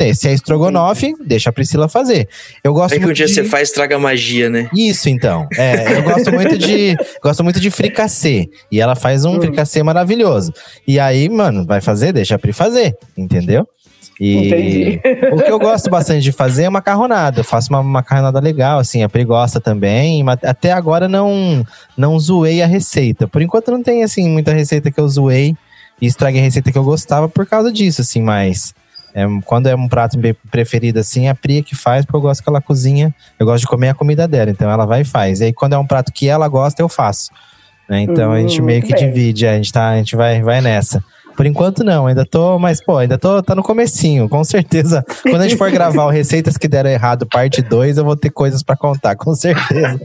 Tem- Se é estrogonofe, deixa a Priscila fazer. Eu gosto Aí que um muito dia de... você faz, traga magia, né? Isso, então. É, eu gosto muito de gosto muito de fricassê. E ela faz um fricassê maravilhoso. E aí, mano, vai fazer? Deixa a Pri fazer, entendeu? E Entendi. o que eu gosto bastante de fazer é macarronada. Eu faço uma macarronada legal, assim, a Pri gosta também. Até agora não, não zoei a receita. Por enquanto não tem, assim, muita receita que eu zoei e estraguei a receita que eu gostava por causa disso, assim, mas. É, quando é um prato preferido, assim, a Pri é que faz, porque eu gosto que ela cozinha. Eu gosto de comer a comida dela, então ela vai e faz. E aí, quando é um prato que ela gosta, eu faço. né? Então a gente Hum, meio que bem. divide, a gente, tá, a gente vai, vai nessa. Por enquanto não, ainda tô, mas pô, ainda tô tá no comecinho, com certeza. Quando a gente for gravar o Receitas que deram errado, parte 2, eu vou ter coisas pra contar, com certeza.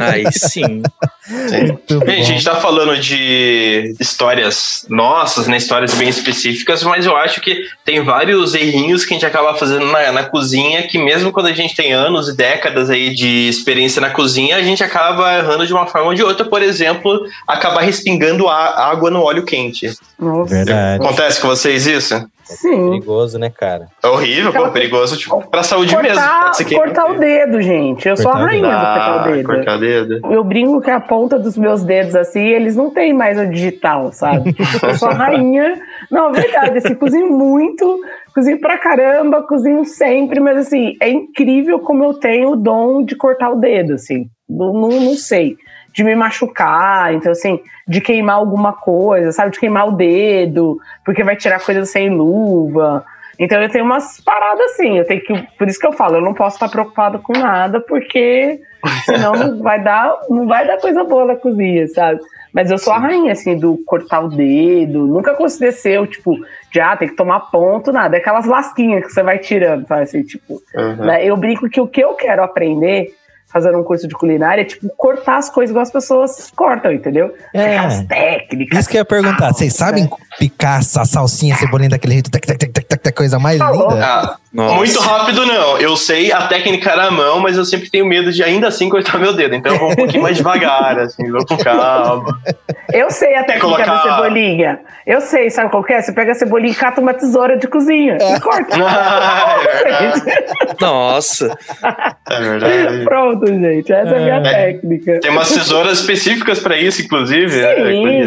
Aí sim. Bom. Gente, a gente tá falando de histórias nossas, né? Histórias bem específicas, mas eu acho que tem vários errinhos que a gente acaba fazendo na, na cozinha, que mesmo quando a gente tem anos e décadas aí de experiência na cozinha, a gente acaba errando de uma forma ou de outra. Por exemplo, acabar respingando a- água no óleo quente. Nossa. Verdade. Acontece com vocês isso? Sim. Perigoso, né, cara? É horrível, pô, perigoso, tipo, pra saúde mesmo. Cortar, ser que- cortar o dedo, gente. Eu sou a Cortar rainha do cortar o Ah, dedo. cortar o dedo. Eu brinco que a ponta dos meus dedos, assim, eles não têm mais o digital, sabe? Eu sou a rainha. Não, é verdade, assim, cozinho muito, cozinho pra caramba, cozinho sempre, mas assim, é incrível como eu tenho o dom de cortar o dedo, assim. Não, não, não sei. De me machucar, então assim, de queimar alguma coisa, sabe? De queimar o dedo, porque vai tirar coisa sem luva. Então eu tenho umas paradas assim, eu tenho que. Por isso que eu falo, eu não posso estar preocupado com nada, porque senão não vai dar, não vai dar coisa boa na cozinha, sabe? Mas eu sou a rainha, assim, do cortar o dedo. Nunca aconteceu, tipo, de ah, tem que tomar ponto, nada. É aquelas lasquinhas que você vai tirando, sabe? Assim, tipo, Uhum. né? Eu brinco que o que eu quero aprender, fazendo um curso de culinária, é, tipo, cortar as coisas igual as pessoas cortam, entendeu? É. Aquelas técnicas. Isso que eu ia perguntar, vocês sabem picar essa salsinha, cebolinha daquele jeito, tac, tac, tac, tac, tac, tac, coisa mais Falou. linda? Ah, muito rápido não. Eu sei a técnica na mão, mas eu sempre tenho medo de ainda assim cortar meu dedo. Então eu vou um pouquinho mais devagar, assim, vou com calma. Eu sei a técnica colocar- da cebolinha. Eu sei, sabe qual que é? Você pega a cebolinha e cata uma tesoura de cozinha e corta. Ah, é. Nossa. É verdade. Pronto, gente. Essa é a minha É. técnica. Tem umas tesouras específicas pra isso, inclusive. né?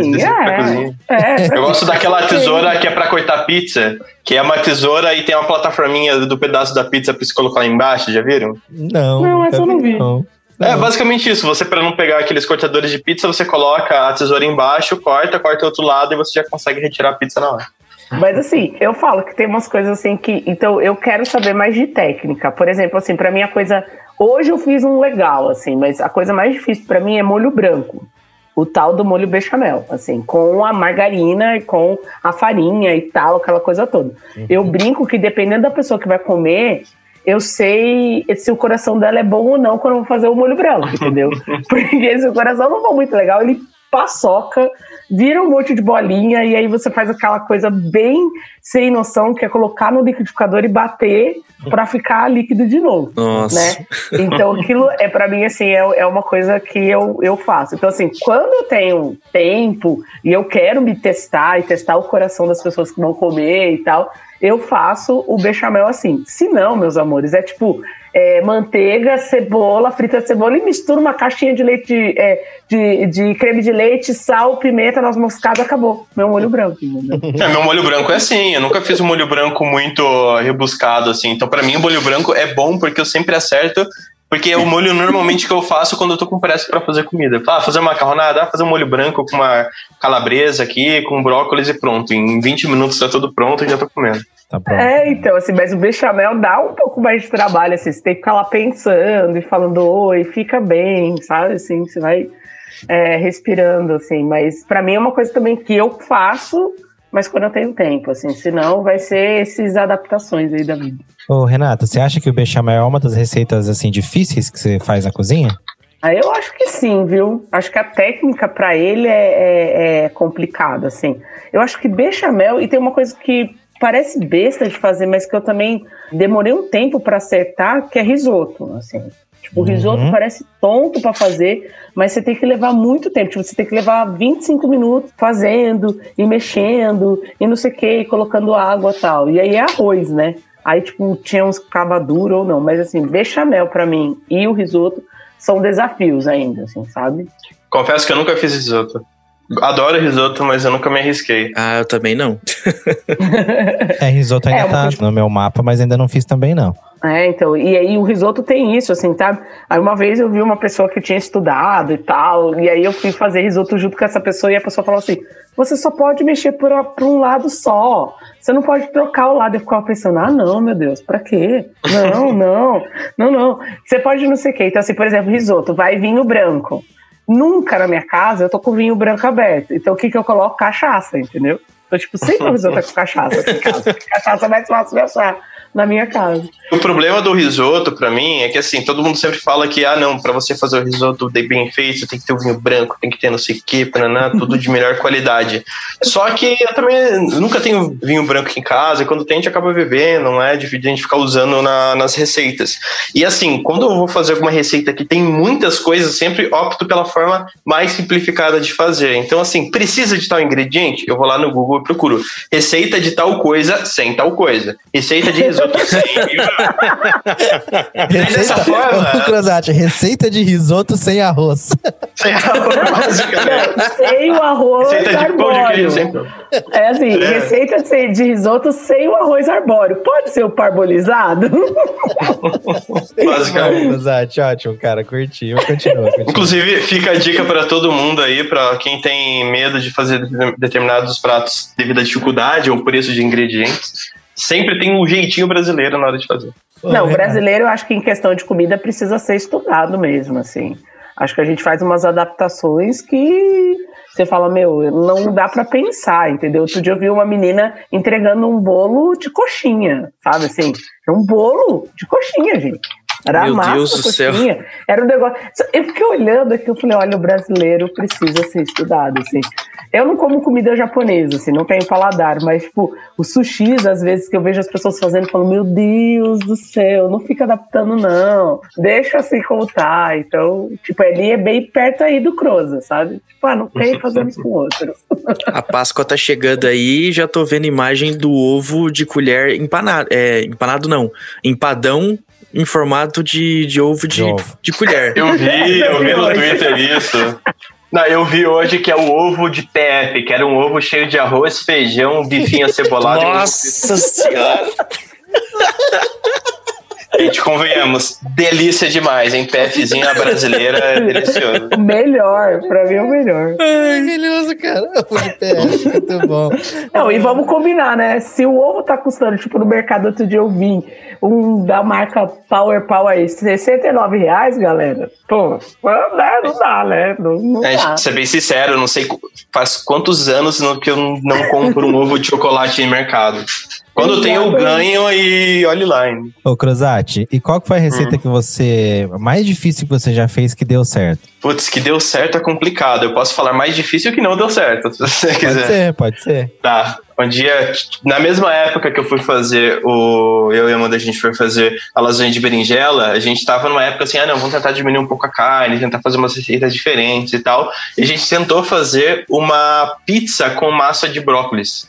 Sim, pra é. cozinha. É, Eu gosto daquela tesoura que é pra cortar pizza, que é uma tesoura e tem uma plataforminha do pedaço da pizza pra você colocar lá embaixo, já viram? Não, Não, essa eu não vi. não. É basicamente isso. Você, para não pegar aqueles cortadores de pizza, você coloca a tesoura embaixo, corta, corta o outro lado e você já consegue retirar a pizza na hora. Mas assim, eu falo que tem umas coisas assim que. Então, eu quero saber mais de técnica. Por exemplo, assim, pra mim a coisa. Hoje eu fiz um legal, assim, mas a coisa mais difícil pra mim é molho branco. O tal do molho bechamel, assim, com a margarina e com a farinha e tal, aquela coisa toda. Eu brinco que dependendo da pessoa que vai comer, eu sei se o coração dela é bom ou não quando eu vou fazer o molho branco, entendeu? Porque se o coração não for muito legal, ele paçoca, vira um monte de bolinha e aí você faz aquela coisa bem sem noção, que é colocar no liquidificador e bater pra ficar líquido de novo. Nossa. Né? Então aquilo é para mim assim é, é uma coisa que eu, eu faço. Então assim, quando eu tenho tempo e eu quero me testar e testar o coração das pessoas que vão comer e tal, eu faço o bechamel assim. Se não, meus amores, é tipo é, manteiga, cebola, frita de cebola e mistura uma caixinha de leite, é, de, de creme de leite, sal, pimenta, noz moscada, acabou. Meu molho branco. É, meu molho branco é assim. Eu nunca fiz um molho branco muito rebuscado, assim. Então, pra mim, o molho branco é bom porque eu sempre acerto. Porque é o molho normalmente que eu faço quando eu tô com pressa pra fazer comida. Ah, fazer uma macarronada, ah, fazer um molho branco com uma calabresa aqui, com brócolis e pronto. Em 20 minutos tá tudo pronto e já tô comendo. Tá pronto. É, então, assim, mas o bechamel dá um pouco mais de trabalho, assim, você tem que ficar lá pensando e falando oi, fica bem, sabe, assim, você vai é, respirando, assim, mas pra mim é uma coisa também que eu faço, mas quando eu tenho tempo, assim, senão vai ser essas adaptações aí da vida. Ô, Renata, você acha que o bechamel é uma das receitas, assim, difíceis que você faz na cozinha? Aí eu acho que sim, viu? Acho que a técnica pra ele é, é, é complicada, assim. Eu acho que bechamel, e tem uma coisa que parece besta de fazer, mas que eu também demorei um tempo pra acertar, que é risoto, assim. Tipo, o risoto Uhum. parece tonto pra fazer, mas você tem que levar muito tempo. Tipo, você tem que levar 25 minutos fazendo e mexendo e não sei o que, e colocando água e tal. E aí é arroz, né? Aí, tipo, tinha uns cava duro ou não, mas assim, bechamel pra mim e o risoto são desafios ainda, assim, sabe? Confesso que eu nunca fiz risoto. Adoro risoto, mas eu nunca me arrisquei. Ah, eu também não. É, risoto ainda É, tá no meu mapa, mas ainda não fiz também, não. É, então, e aí o risoto tem isso, assim, tá? Aí uma vez eu vi uma pessoa que tinha estudado e tal, e aí eu fui fazer risoto junto com essa pessoa e a pessoa falou assim: você só pode mexer por, por um lado só. Você não pode trocar o lado. Eu ficava pensando, ah, não, meu Deus, pra quê? Não, não, não, não. Você pode não sei o quê. Então, assim, por exemplo, risoto, vai vinho branco. Nunca na minha casa eu tô com vinho branco aberto. Então o que que eu coloco? Cachaça, entendeu? Então, tipo, sempre o risoto é com cachaça aqui em casa. Cachaça é mais fácil de achar na minha casa. O problema do risoto, pra mim, é que assim, todo mundo sempre fala que, ah, não, pra você fazer o risoto de bem feito, tem que ter o vinho branco, tem que ter não sei o que, paraná, tudo de melhor qualidade. Só que eu também nunca tenho vinho branco aqui em casa, e quando tem, a gente acaba bebendo, não é difícil a gente ficar usando na- nas receitas. E assim, quando eu vou fazer alguma receita que tem muitas coisas, sempre opto pela forma mais simplificada de fazer. Então, assim, precisa de tal ingrediente? Eu vou lá no Google e procuro receita de tal coisa sem tal coisa. Receita de risoto sem. Dessa forma, Ô, Crozati, receita de risoto sem arroz. sem arroz, basicamente. Sem o arroz Receita de pão de arbóreo. queijo sem É assim, É. receita de, risoto sem o arroz arbóreo. Pode ser o parbolizado? Basicamente. Crozati, ótimo, cara, curti. Continua, continua. Inclusive, fica a dica para todo mundo aí, para quem tem medo de fazer de- determinados pratos devido à dificuldade ou preço de ingredientes. Sempre tem um jeitinho brasileiro na hora de fazer. Não, o brasileiro, eu acho que em questão de comida precisa ser estudado mesmo, assim. Acho que a gente faz umas adaptações que você fala, meu, não dá pra pensar, entendeu? Outro dia eu vi uma menina entregando um bolo de coxinha, sabe assim? É um bolo de coxinha, gente. Era Meu a massa Deus do céu. Era um negócio. Eu fiquei olhando aqui, eu falei, olha, o brasileiro precisa ser estudado, assim. Eu não como comida japonesa, assim, não tenho paladar, mas, tipo, os sushis, às vezes, que eu vejo as pessoas fazendo, eu falo, meu Deus do céu, não fica adaptando, não. Deixa assim como tá. Então, tipo, ali é bem perto aí do Croza, sabe? Tipo, ah, não tem, fazemos com outros. A Páscoa tá chegando aí já tô vendo imagem do ovo de colher empanado. É, empanado não. Empadão em formato de, de ovo de, De ovo. de colher. Eu vi, eu vi no Twitter isso. Não, eu vi hoje que é o ovo de PF, que era um ovo cheio de arroz, feijão, e um Nossa senhora! Gente, convenhamos, delícia demais, hein? PFzinha brasileira é delicioso. O melhor, pra mim é o melhor. Maravilhoso, cara. O de PF, muito bom. Não, e vamos combinar, né? Se o ovo tá custando, tipo, no mercado outro dia eu vi um da marca Power Power aí, 69 reais, galera. Pô, não dá, não dá, né? Não, não É, dá. pra ser bem sincero, eu não sei faz quantos anos no- que eu não compro um ovo de chocolate em mercado. Quando eu tenho, eu ganho e olhe lá. hein? Ô, Cruzati, e qual que foi a receita que você. mais difícil que você já fez que deu certo? Putz, que deu certo é complicado. Eu posso falar mais difícil que não deu certo, se você Pode quiser. ser, pode ser. Tá. Um dia, na mesma época que eu fui fazer o. Eu e a Amanda, a gente foi fazer a lasanha de berinjela, a gente tava numa época assim, ah, não, vamos tentar diminuir um pouco a carne, tentar fazer umas receitas diferentes e tal. E a gente tentou fazer uma pizza com massa de brócolis.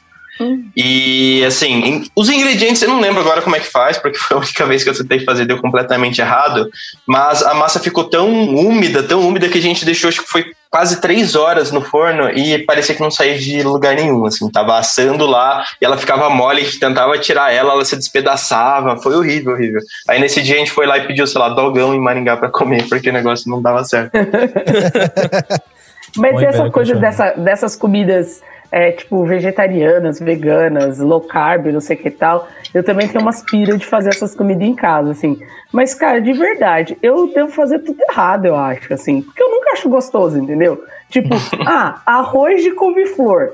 E assim, os ingredientes eu não lembro agora como é que faz, porque foi a única vez que eu tentei fazer, deu completamente errado. Mas a massa ficou tão úmida, tão úmida que a gente deixou, acho que foi quase três horas no forno e parecia que não saía de lugar nenhum, assim, tava assando lá e ela ficava mole, a gente tentava tirar ela, ela se despedaçava, foi horrível, horrível. Aí nesse dia a gente foi lá e pediu, sei lá, dogão em Maringá pra comer, porque o negócio não dava certo. Mas e essa coisa dessa, dessas comidas, é, tipo, vegetarianas, veganas, low carb, não sei o que tal. Eu também tenho umas piras de fazer essas comidas em casa, assim. Mas, cara, de verdade, eu devo fazer tudo errado, eu acho, assim. Porque eu nunca acho gostoso, entendeu? Tipo, ah, arroz de couve-flor.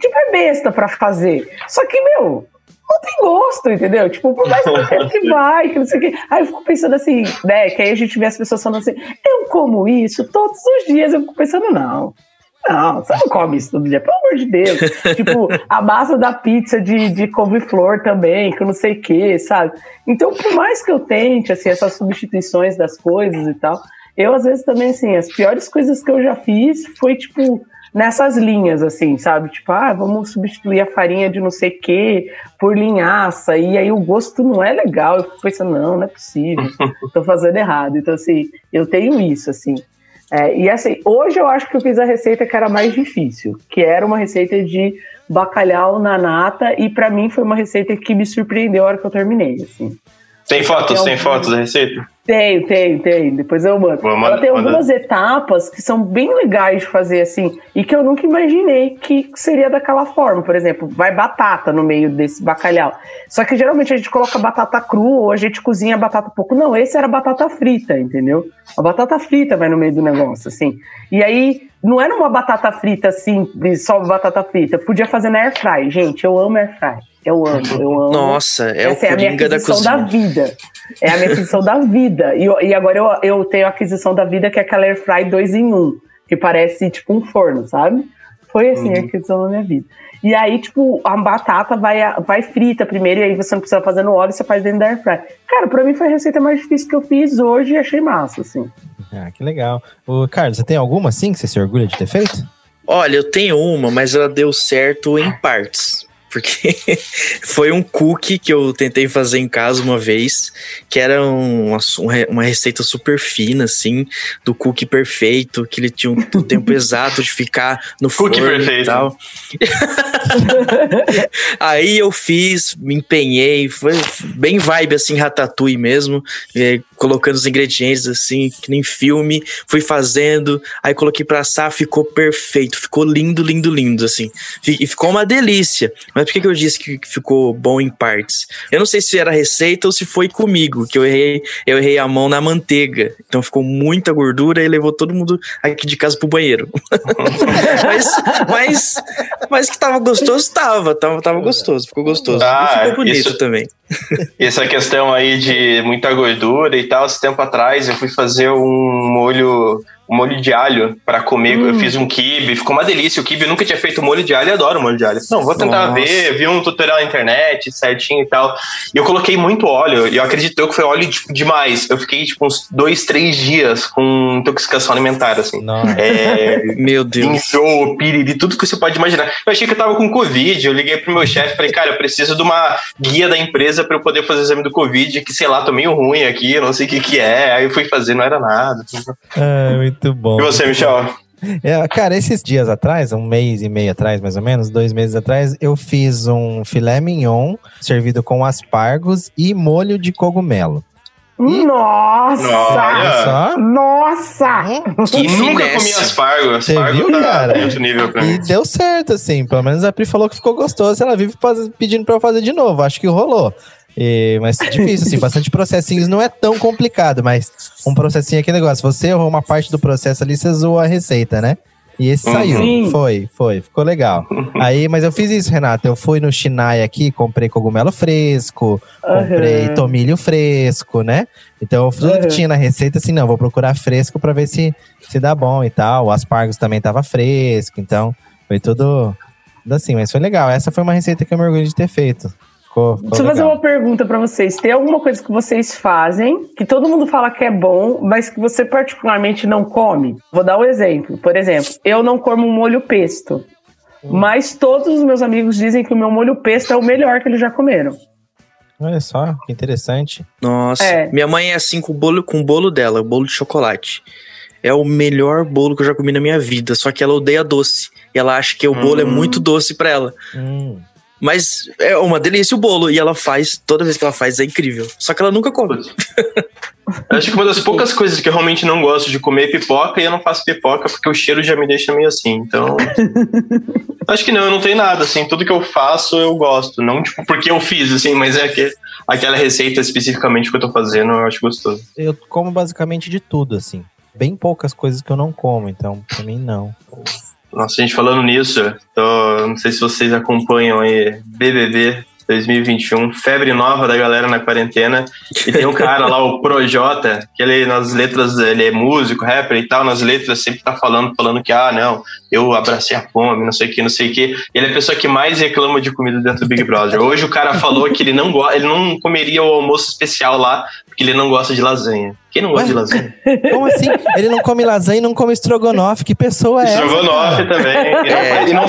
Tipo, é besta pra fazer. Só que, meu, não tem gosto, entendeu? Tipo, por mais que quero que vai, que não sei o quê. Aí eu fico pensando assim, né? Que aí a gente vê as pessoas falando assim, eu como isso todos os dias. Eu fico pensando, não. Não, você não come isso todo dia, pelo amor de Deus. tipo, a massa da pizza de, de couve-flor também, que eu não sei o que, sabe? Então, por mais que eu tente, assim, essas substituições das coisas e tal, eu, às vezes, também, assim, as piores coisas que eu já fiz foi, tipo, nessas linhas, assim, sabe? Tipo, ah, vamos substituir a farinha de não sei o que por linhaça, e aí o gosto não é legal. Eu fico pensando, não, não é possível, tô fazendo errado. Então, assim, eu tenho isso, assim. É, e assim, hoje eu acho que eu fiz a receita que era mais difícil, que era uma receita de bacalhau na nata, e pra mim foi uma receita que me surpreendeu a hora que eu terminei, assim. Tem fotos? Tem algum- fotos da receita? Tenho, tenho, tenho. Depois eu mando. Vou Ela tem algumas etapas que são bem legais de fazer assim, e que eu nunca imaginei que seria daquela forma. Por exemplo, vai batata no meio desse bacalhau. Só que geralmente a gente coloca batata crua ou a gente cozinha batata pouco. Não, esse era batata frita, entendeu? A batata frita vai no meio do negócio, assim. E aí, não era uma batata frita assim, de só batata frita. Podia fazer na air fry. Gente, eu amo air fry. Eu amo, eu amo. Nossa, é Essa o é a minha da aquisição da, cozinha. vida. É a minha aquisição da vida. E, e agora eu, eu tenho a aquisição da vida que é aquela air fry 2 em 1, que parece tipo um forno, sabe? Foi assim a aquisição da minha vida. E aí, tipo, a batata vai, vai frita primeiro, e aí você não precisa fazer no óleo, você faz dentro da air fry. Cara, pra mim foi a receita mais difícil que eu fiz hoje e achei massa, assim. Ah, que legal. Ô, Carlos, você tem alguma assim que você se orgulha de ter feito? Olha, eu tenho uma, mas ela deu certo em partes. Porque foi um cookie que eu tentei fazer em casa uma vez, que era um- uma, uma receita super fina, assim, do cookie perfeito, que ele tinha um, o tempo exato de ficar no Cookie forno e perfeito. tal. Aí eu fiz, me empenhei, foi bem vibe assim, ratatouille mesmo, eh, colocando os ingredientes assim, que nem filme, fui fazendo, aí coloquei pra assar, ficou perfeito, ficou lindo, lindo, lindo, assim. E ficou uma delícia. Mas por que, que eu disse que ficou bom em partes? Eu não sei se era receita ou se foi comigo, que eu errei, eu errei a mão na manteiga. Então ficou muita gordura e levou todo mundo aqui de casa pro banheiro. mas, mas, mas que tava gostoso, tava, tava, tava gostoso, ficou gostoso. Ah, e ficou bonito isso- também. E essa questão aí de muita gordura e tal, esse tempo atrás eu fui fazer um molho, um molho de alho pra comer. Eu fiz um kibe, ficou uma delícia. O kibe eu nunca tinha feito molho de alho, eu adoro molho de alho. Não, vou tentar Nossa. ver, vi um tutorial na internet certinho e tal. E eu coloquei muito óleo, e eu acredito que foi óleo tipo, demais. Eu fiquei tipo uns dois, três dias com intoxicação alimentar, assim. É, Meu Deus. enjoo, piriri, tudo que você pode imaginar. Eu achei que eu tava com Covid, eu liguei pro meu chefe e falei, cara, eu preciso de uma guia da empresa pra eu poder fazer o exame do Covid, que sei lá, tô meio ruim aqui, eu não sei o que que é. Aí eu fui fazer, não era nada. Ah, muito bom. E você, Michel? É, cara, esses dias atrás, um mês e meio atrás, mais ou menos, dois meses atrás, eu fiz um filé mignon servido com aspargos e molho de cogumelo. Nossa! Nossa! Que Nunca comi aspargo. Você Aspargo viu, tá cara? outro nível pra E mim. deu certo, assim. Pelo menos a Pri falou que ficou gostoso. Ela vive pedindo pra eu fazer de novo. Acho que rolou. E- mas difícil, assim, bastante processinhos. Não é tão complicado, mas um processinho aqui negócio. Você errou uma parte do processo ali, você zoou a receita, né? E esse Uhum. saiu. Foi, foi. Ficou legal. Aí, mas eu fiz isso, Renato. Eu fui no Shinai aqui, comprei cogumelo fresco, comprei Aham. tomilho fresco, né? Então, tudo que Aham. tinha na receita, assim, não, vou procurar fresco pra ver se, se dá bom e tal. O aspargos também tava fresco, então foi tudo, tudo assim, mas foi legal. Essa foi uma receita que eu me orgulho de ter feito. Ficou, ficou Deixa eu fazer uma pergunta pra vocês. Tem alguma coisa que vocês fazem que todo mundo fala que é bom, mas que você particularmente não come? Vou dar um exemplo. Por exemplo, eu não como molho pesto. Hum. Mas todos os meus amigos dizem que o meu molho pesto é o melhor que eles já comeram. Olha só, que interessante. Nossa, É. minha mãe é assim com o bolo, com o bolo dela, o bolo de chocolate. É o melhor bolo que eu já comi na minha vida, só que ela odeia doce. E ela acha que o bolo é Hum. muito doce pra ela. Hum. Mas é uma delícia o bolo. E ela faz, toda vez que ela faz, é incrível. Só que ela nunca come. Acho que uma das poucas coisas que eu realmente não gosto de comer é pipoca e eu não faço pipoca porque o cheiro já me deixa meio assim. Então. acho que não, eu não tenho nada, assim. Tudo que eu faço eu gosto. Não tipo, porque eu fiz, assim, mas é que aquela receita especificamente que eu tô fazendo eu acho gostoso. Eu como basicamente de tudo, assim. Bem poucas coisas que eu não como, então pra mim não. Nossa, gente, falando nisso, tô, não sei se vocês acompanham aí BBB 2021, febre nova da galera na quarentena. E tem um cara lá, o Projota, que ele nas letras, ele é músico, rapper e tal, nas letras sempre tá falando, falando que, ah, não, eu abracei a fome, não sei o que, não sei o que. Ele é a pessoa que mais reclama de comida dentro do Big Brother. Hoje o cara falou que ele não, go ele não comeria o almoço especial lá, porque ele não gosta de lasanha. Quem não gosta Ué? de lasanha? Como assim? Ele não come lasanha e não come estrogonofe. Que pessoa é essa? Estrogonofe cara? também. E não, É. e, não,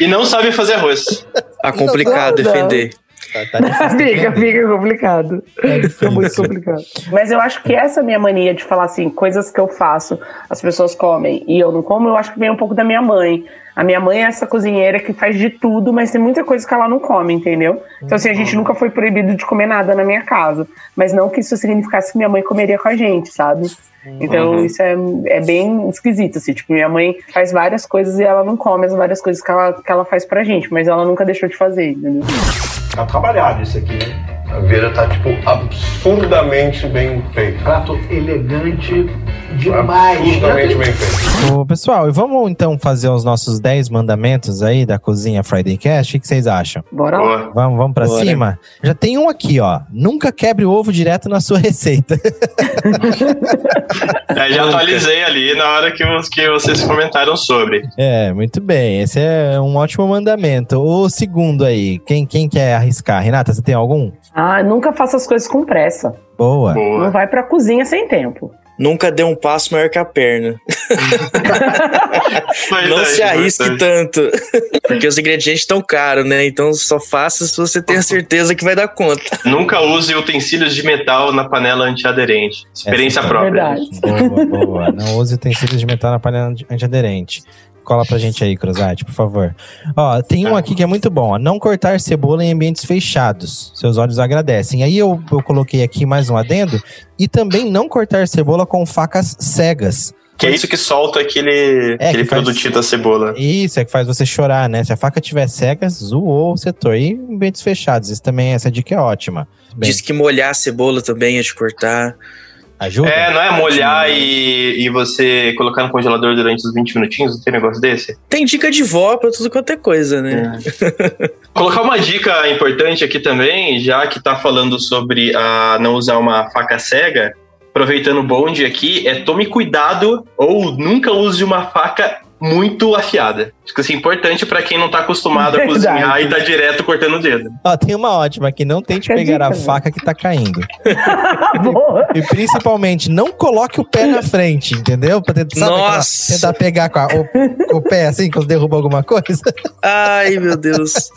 e não sabe fazer arroz. Tá complicado Não, não. defender. Tá, tá fica, fica complicado. Fica muito complicado. Mas eu acho que essa minha mania de falar assim, coisas que eu faço, as pessoas comem e eu não como, eu acho que vem um pouco da minha mãe. A minha mãe é essa cozinheira que faz de tudo, mas tem muita coisa que ela não come, entendeu? Então, assim, a gente nunca foi proibido de comer nada na minha casa. Mas não que isso significasse que minha mãe comeria com a gente, sabe? Então, Uhum. isso é, é bem esquisito, assim. Tipo, minha mãe faz várias coisas e ela não come as várias coisas que ela, que ela faz pra gente, mas ela nunca deixou de fazer, entendeu? Tá trabalhado isso aqui, né? A Vera tá, tipo, absurdamente bem feito. Prato elegante demais. Absurdamente bem feito. Ô, pessoal, e vamos então fazer os nossos 10 mandamentos aí da cozinha Friday Cast? O que vocês acham? Bora lá. Vamos, vamos pra Bora. cima? Já tem um aqui, ó. Nunca quebre o ovo direto na sua receita. É, já atualizei ali na hora que, que vocês comentaram sobre. é, muito bem. Esse é um ótimo mandamento. O segundo aí, quem, quem quer arriscar? Renata, você tem algum? Ah, nunca faça as coisas com pressa. Boa. Não Boa. vai pra cozinha sem tempo. Nunca dê um passo maior que a perna. Não é, se arrisque tanto. Porque os ingredientes estão caros, né? Então só faça se você tem a certeza que vai dar conta. Nunca use utensílios de metal na panela antiaderente. Experiência Essa é própria. Verdade. Boa, boa. Não use utensílios de metal na panela antiaderente. Cola pra gente aí, Cruzate, por favor. Ó, tem um aqui que é muito bom, ó. Não cortar cebola em ambientes fechados. Seus olhos agradecem. Aí eu, eu coloquei aqui mais um adendo. E também não cortar cebola com facas cegas. Que é isso que solta aquele, É, aquele que faz- produtinho da cebola. Isso, é que faz você chorar, né? Se a faca tiver cega, zoou o setor. E em ambientes fechados. Isso também, essa dica é ótima. Bem, Diz que molhar a cebola também é de cortar. Ajuda? É, não é molhar e, e você colocar no congelador durante os 20 minutinhos? Não tem negócio desse? Tem dica de vó pra tudo quanto é coisa, né? Colocar uma dica importante aqui também, já que tá falando sobre a não usar uma faca cega, aproveitando o bonde aqui, é tome cuidado ou nunca use uma faca muito afiada. Acho que isso é importante pra quem não tá acostumado a cozinhar e tá direto cortando o dedo. Ó, tem uma ótima aqui. Não tente Fica a pegar a né? faca que tá caindo. Boa. E principalmente, não coloque o pé na frente, entendeu? Pra tentar, sabe aquela- Nossa. tentar pegar com a- o, o pé assim, quando derruba alguma coisa. Ai, meu Deus.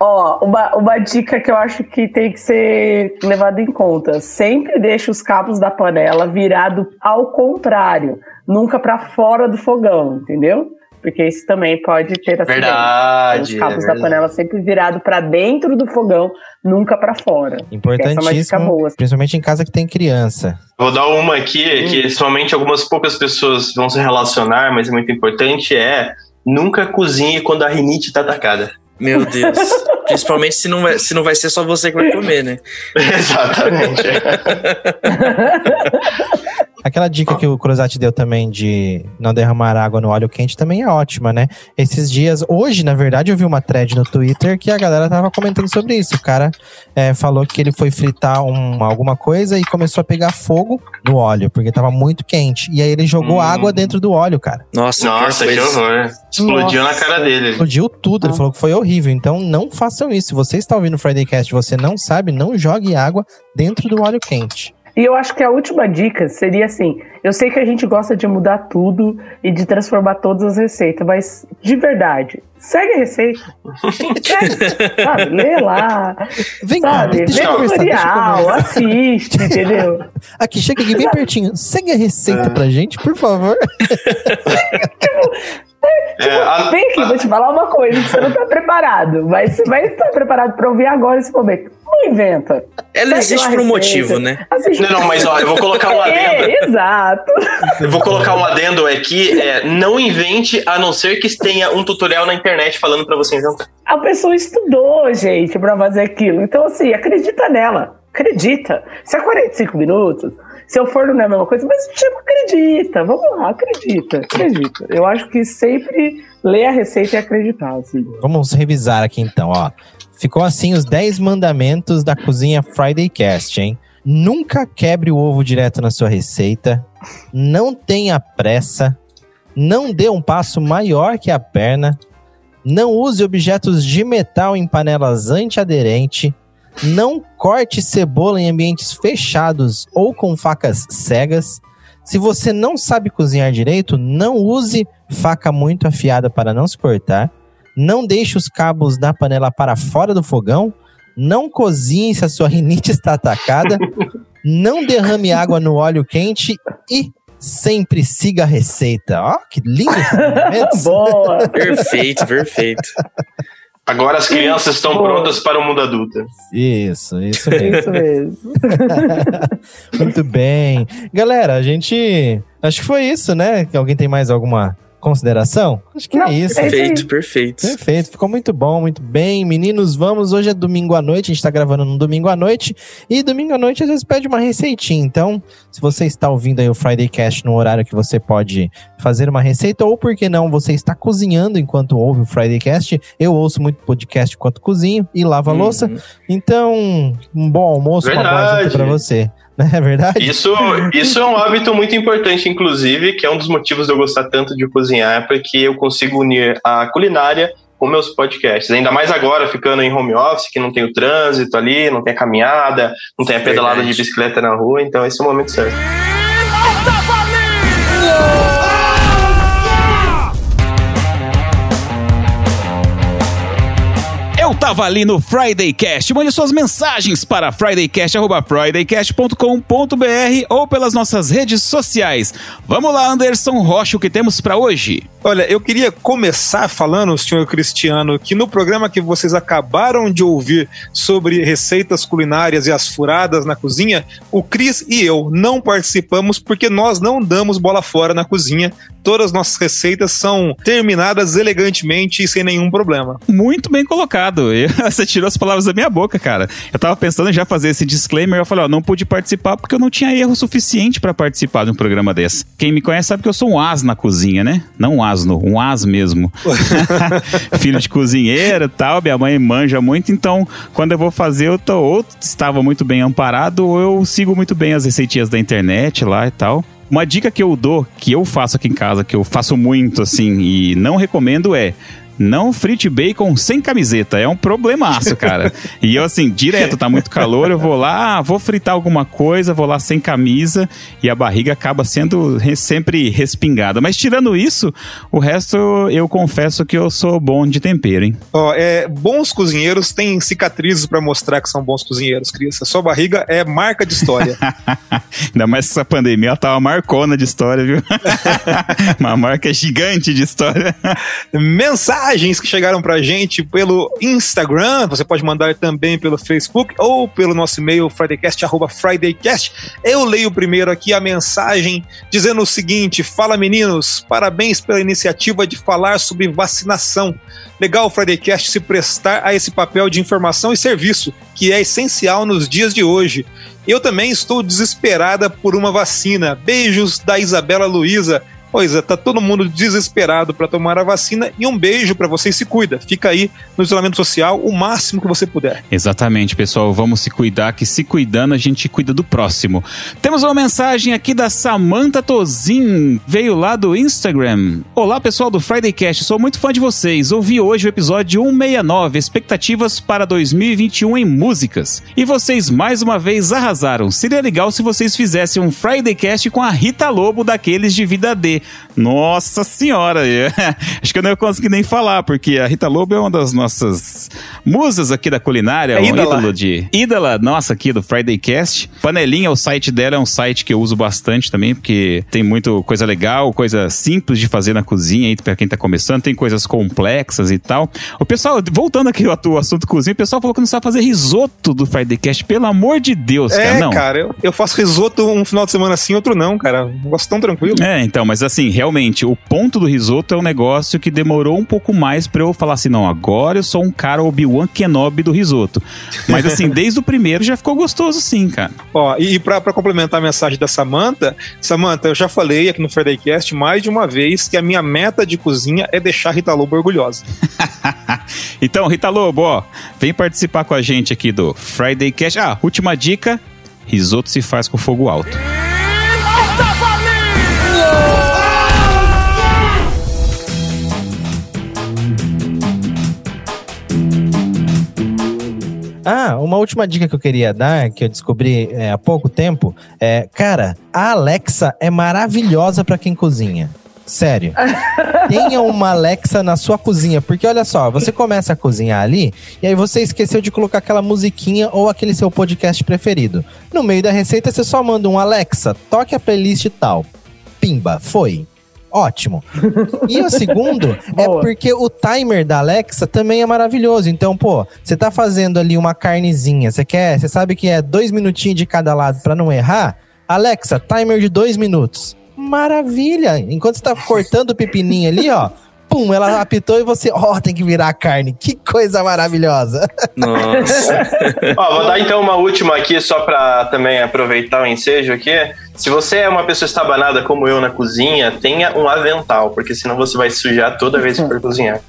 Ó, uma, uma dica que eu acho que tem que ser levada em conta. Sempre deixe os cabos da panela virado ao contrário. Nunca pra fora do fogão, entendeu? porque isso também pode ter acidente. Verdade, Os cabos é da verdade. panela sempre virado para dentro do fogão, nunca para fora. É Importantíssimo, boa. principalmente em casa que tem criança. Vou dar uma aqui que somente algumas poucas pessoas vão se relacionar, mas é muito importante, é nunca cozinhe quando a rinite tá atacada. Meu Deus. Principalmente se não, vai, se não vai ser só você que vai comer, né? Exatamente. Aquela dica que o Cruzati deu também de não derramar água no óleo quente também é ótima, né? Esses dias, hoje, na verdade, eu vi uma thread no Twitter que a galera tava comentando sobre isso. O cara é, falou que ele foi fritar um- alguma coisa e começou a pegar fogo no óleo, porque tava muito quente. E aí ele jogou Hum. água dentro do óleo, cara. Nossa, Nossa, que horror. Explodiu Nossa. na cara dele. Explodiu tudo, ele falou que foi horrível. Então não façam isso. Se você está ouvindo o Friday Cast e você não sabe, não jogue água dentro do óleo quente. E eu acho que a última dica seria assim: eu sei que a gente gosta de mudar tudo e de transformar todas as receitas, mas de verdade, segue a receita. segue, sabe? Lê lá. Vem cá, deixa Vê eu conversar, deixa eu tutorial, conversar. assiste, entendeu? Aqui, chega aqui bem pertinho. Segue a receita pra gente, por favor. É, a- Vem aqui, vou te falar uma coisa: que você não tá preparado, mas você vai estar preparado pra ouvir agora esse momento. Não inventa. Ela Segue existe por um motivo, né? assiste- Não, não, mas ó, eu vou colocar um adendo. É, exato. Eu vou colocar um adendo aqui, é, não invente a não ser que tenha um tutorial na internet falando pra você inventar. A pessoa estudou, gente, pra fazer aquilo. Então, assim, acredita nela. Acredita. Se é 45 minutos, se eu for não é a mesma coisa, mas tipo, acredita. Vamos lá, acredita. Acredita. Eu acho que sempre ler a receita e acreditar, assim. Vamos revisar aqui então, ó. Ficou assim os 10 mandamentos da cozinha Friday Cast, hein? Nunca quebre o ovo direto na sua receita. Não tenha pressa. Não dê um passo maior que a perna. Não use objetos de metal em panelas antiaderente. Não corte cebola em ambientes fechados ou com facas cegas. Se você não sabe cozinhar direito, não use faca muito afiada para não se cortar. Não deixe os cabos da panela para fora do fogão. Não cozinhe se a sua rinite está atacada. não derrame água no óleo quente e sempre siga a receita. Ó, que lindo! Boa! Perfeito, perfeito. Agora as crianças estão prontas para o mundo adulto. Isso, isso mesmo. Isso mesmo. Muito bem. Galera, a gente. Acho que foi isso, né? Alguém tem mais alguma consideração? Acho que Não, é isso. é isso. Perfeito, perfeito. Perfeito, ficou muito bom, muito bem. Meninos, vamos. Hoje é domingo à noite, a gente tá gravando no domingo à noite. E domingo à noite às vezes pede uma receitinha. Então, se você está ouvindo aí o Friday Cast no horário que você pode fazer uma receita, ou por que não, você está cozinhando enquanto ouve o Friday Cast. Eu ouço muito podcast enquanto cozinho e lavo a Uhum. louça. Então, um bom almoço, uma boa Verdade. janta pra você. Não é verdade? Isso, isso é um hábito muito importante, inclusive, que é um dos motivos de eu gostar tanto de cozinhar, porque eu consigo unir a culinária com meus podcasts. Ainda mais agora, ficando em home office, que não tem o trânsito ali, não tem a caminhada, não tem a pedalada Verdade. de bicicleta na rua, então esse é o momento certo. Eu tava ali no Friday Cast. Mande suas mensagens para fridaycast@fridaycast.com.br ou pelas nossas redes sociais. Vamos lá, Anderson Rocha, o que temos para hoje? Olha, eu queria começar falando, senhor Cristiano, que no programa que vocês acabaram de ouvir sobre receitas culinárias e as furadas na cozinha, o Cris e eu não participamos porque nós não damos bola fora na cozinha. Todas as nossas receitas são terminadas elegantemente e sem nenhum problema. Muito bem colocado. Eu- Você tirou as palavras da minha boca, cara. Eu tava pensando em já fazer esse disclaimer. Eu falei, ó, não pude participar porque eu não tinha erro suficiente pra participar de um programa desse. Quem me conhece sabe que eu sou um as na cozinha, né? Não um asno, um as mesmo. Filho de cozinheira e tal, minha mãe manja muito, então quando eu vou fazer, eu tô, ou estava muito bem amparado, ou eu sigo muito bem as receitinhas da internet lá e tal. Uma dica que eu dou, que eu faço aqui em casa, que eu faço muito assim e não recomendo é não frite bacon sem camiseta. É um problemaço, cara. e eu, assim, direto, tá muito calor, eu vou lá, vou fritar alguma coisa, vou lá sem camisa e a barriga acaba sendo re- sempre respingada. Mas tirando isso, o resto eu confesso que eu sou bom de tempero, hein? Ó, é, bons cozinheiros têm cicatrizes pra mostrar que são bons cozinheiros, Cris. A sua barriga é marca de história. Ainda mais que essa pandemia, ela tava marcona de história, viu? Uma marca gigante de história. Mensagens que chegaram pra gente pelo Instagram, você pode mandar também pelo Facebook ou pelo nosso e-mail fridaycast@fridaycast. Eu leio primeiro aqui a mensagem dizendo o seguinte: "Fala meninos, parabéns pela iniciativa de falar sobre vacinação. Legal o Fridaycast se prestar a esse papel de informação e serviço, que é essencial nos dias de hoje. Eu também estou desesperada por uma vacina. Beijos da Isabela Luiza. Pois é, tá todo mundo desesperado para tomar a vacina e um beijo para você e se cuida. Fica aí no isolamento social o máximo que você puder. Exatamente, pessoal. Vamos se cuidar, que se cuidando a gente cuida do próximo. Temos uma mensagem aqui da Samantha Tozin, veio lá do Instagram. Olá, pessoal do Friday Cast, sou muito fã de vocês. Ouvi hoje o episódio 169, expectativas para 2021 em músicas. E vocês mais uma vez arrasaram. Seria legal se vocês fizessem um Friday Cast com a Rita Lobo daqueles de Vida D. Nossa senhora, acho que eu não ia conseguir nem falar, porque a Rita Lobo é uma das nossas musas aqui da culinária, É um ídola. ídolo de nossa aqui do Friday Cast. Panelinha, o site dela é um site que eu uso bastante também, porque tem muito coisa legal, coisa simples de fazer na cozinha aí pra quem tá começando, tem coisas complexas e tal. O pessoal, voltando aqui ao assunto cozinha, o pessoal falou que não sabe fazer risoto do Friday Cast, pelo amor de Deus, cara, é, não. cara, eu, eu faço risoto um final de semana assim, outro não, cara. Um negócio tão tranquilo. É, então, mas assim, realmente, o ponto do risoto é um negócio que demorou um pouco mais pra eu falar assim, não, agora eu sou um cara Obi-Wan Kenobi do risoto. Mas assim, desde o primeiro já ficou gostoso sim, cara. Ó, e, e pra, pra complementar a mensagem da Samantha, Samantha, eu já falei aqui no Fridaycast mais de uma vez que a minha meta de cozinha é deixar a Rita Lobo orgulhosa. Então, Rita Lobo, ó, vem participar com a gente aqui do Friday Cast. Ah, última dica: risoto se faz com fogo alto. Ah, uma última dica que eu queria dar, que eu descobri é, há pouco tempo, é, cara, a Alexa é maravilhosa pra quem cozinha. Sério. Tenha uma Alexa na sua cozinha, porque olha só, você começa a cozinhar ali e aí você esqueceu de colocar aquela musiquinha ou aquele seu podcast preferido. No meio da receita você só manda um Alexa, toque a playlist e tal. Pimba, foi. Ótimo. E o segundo é porque o timer da Alexa também é maravilhoso. Então, pô, você tá fazendo ali uma carnezinha, você quer, você sabe que é dois minutinhos de cada lado pra não errar. Alexa, timer de dois minutos. Maravilha! Enquanto você tá cortando o pepininho ali, ó, pum, ela apitou e você, ó, tem que virar a carne. Que coisa maravilhosa. Nossa. Ó, vou dar então uma última aqui, só pra também aproveitar o ensejo aqui. Se você é uma pessoa estabanada como eu na cozinha, tenha um avental, porque senão você vai sujar toda vez que for cozinhar.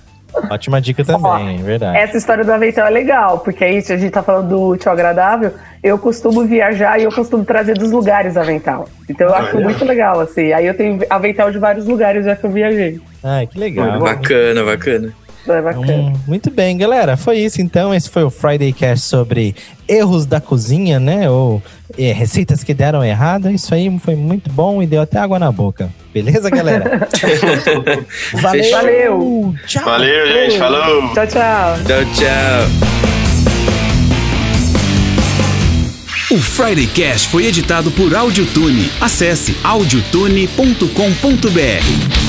Ótima dica também, é verdade. Essa história do avental é legal, porque aí se a gente tá falando do útil agradável, eu costumo viajar e eu costumo trazer dos lugares avental. Então eu acho Olha. muito legal, assim. Aí eu tenho avental de vários lugares já que eu viajei. Ai, que legal. Bacana, bacana. É bacana. Hum, muito bem, galera. Foi isso então. Esse foi o Friday Cast sobre erros da cozinha, né? Ou é, receitas que deram errado. Isso aí foi muito bom e deu até água na boca. Beleza, galera? Valeu! Valeu! Tchau! Valeu, gente. Falou! Tchau, tchau! Tchau, tchau. O Friday Cast foi editado por Audiotune. Acesse audiotune.com.br.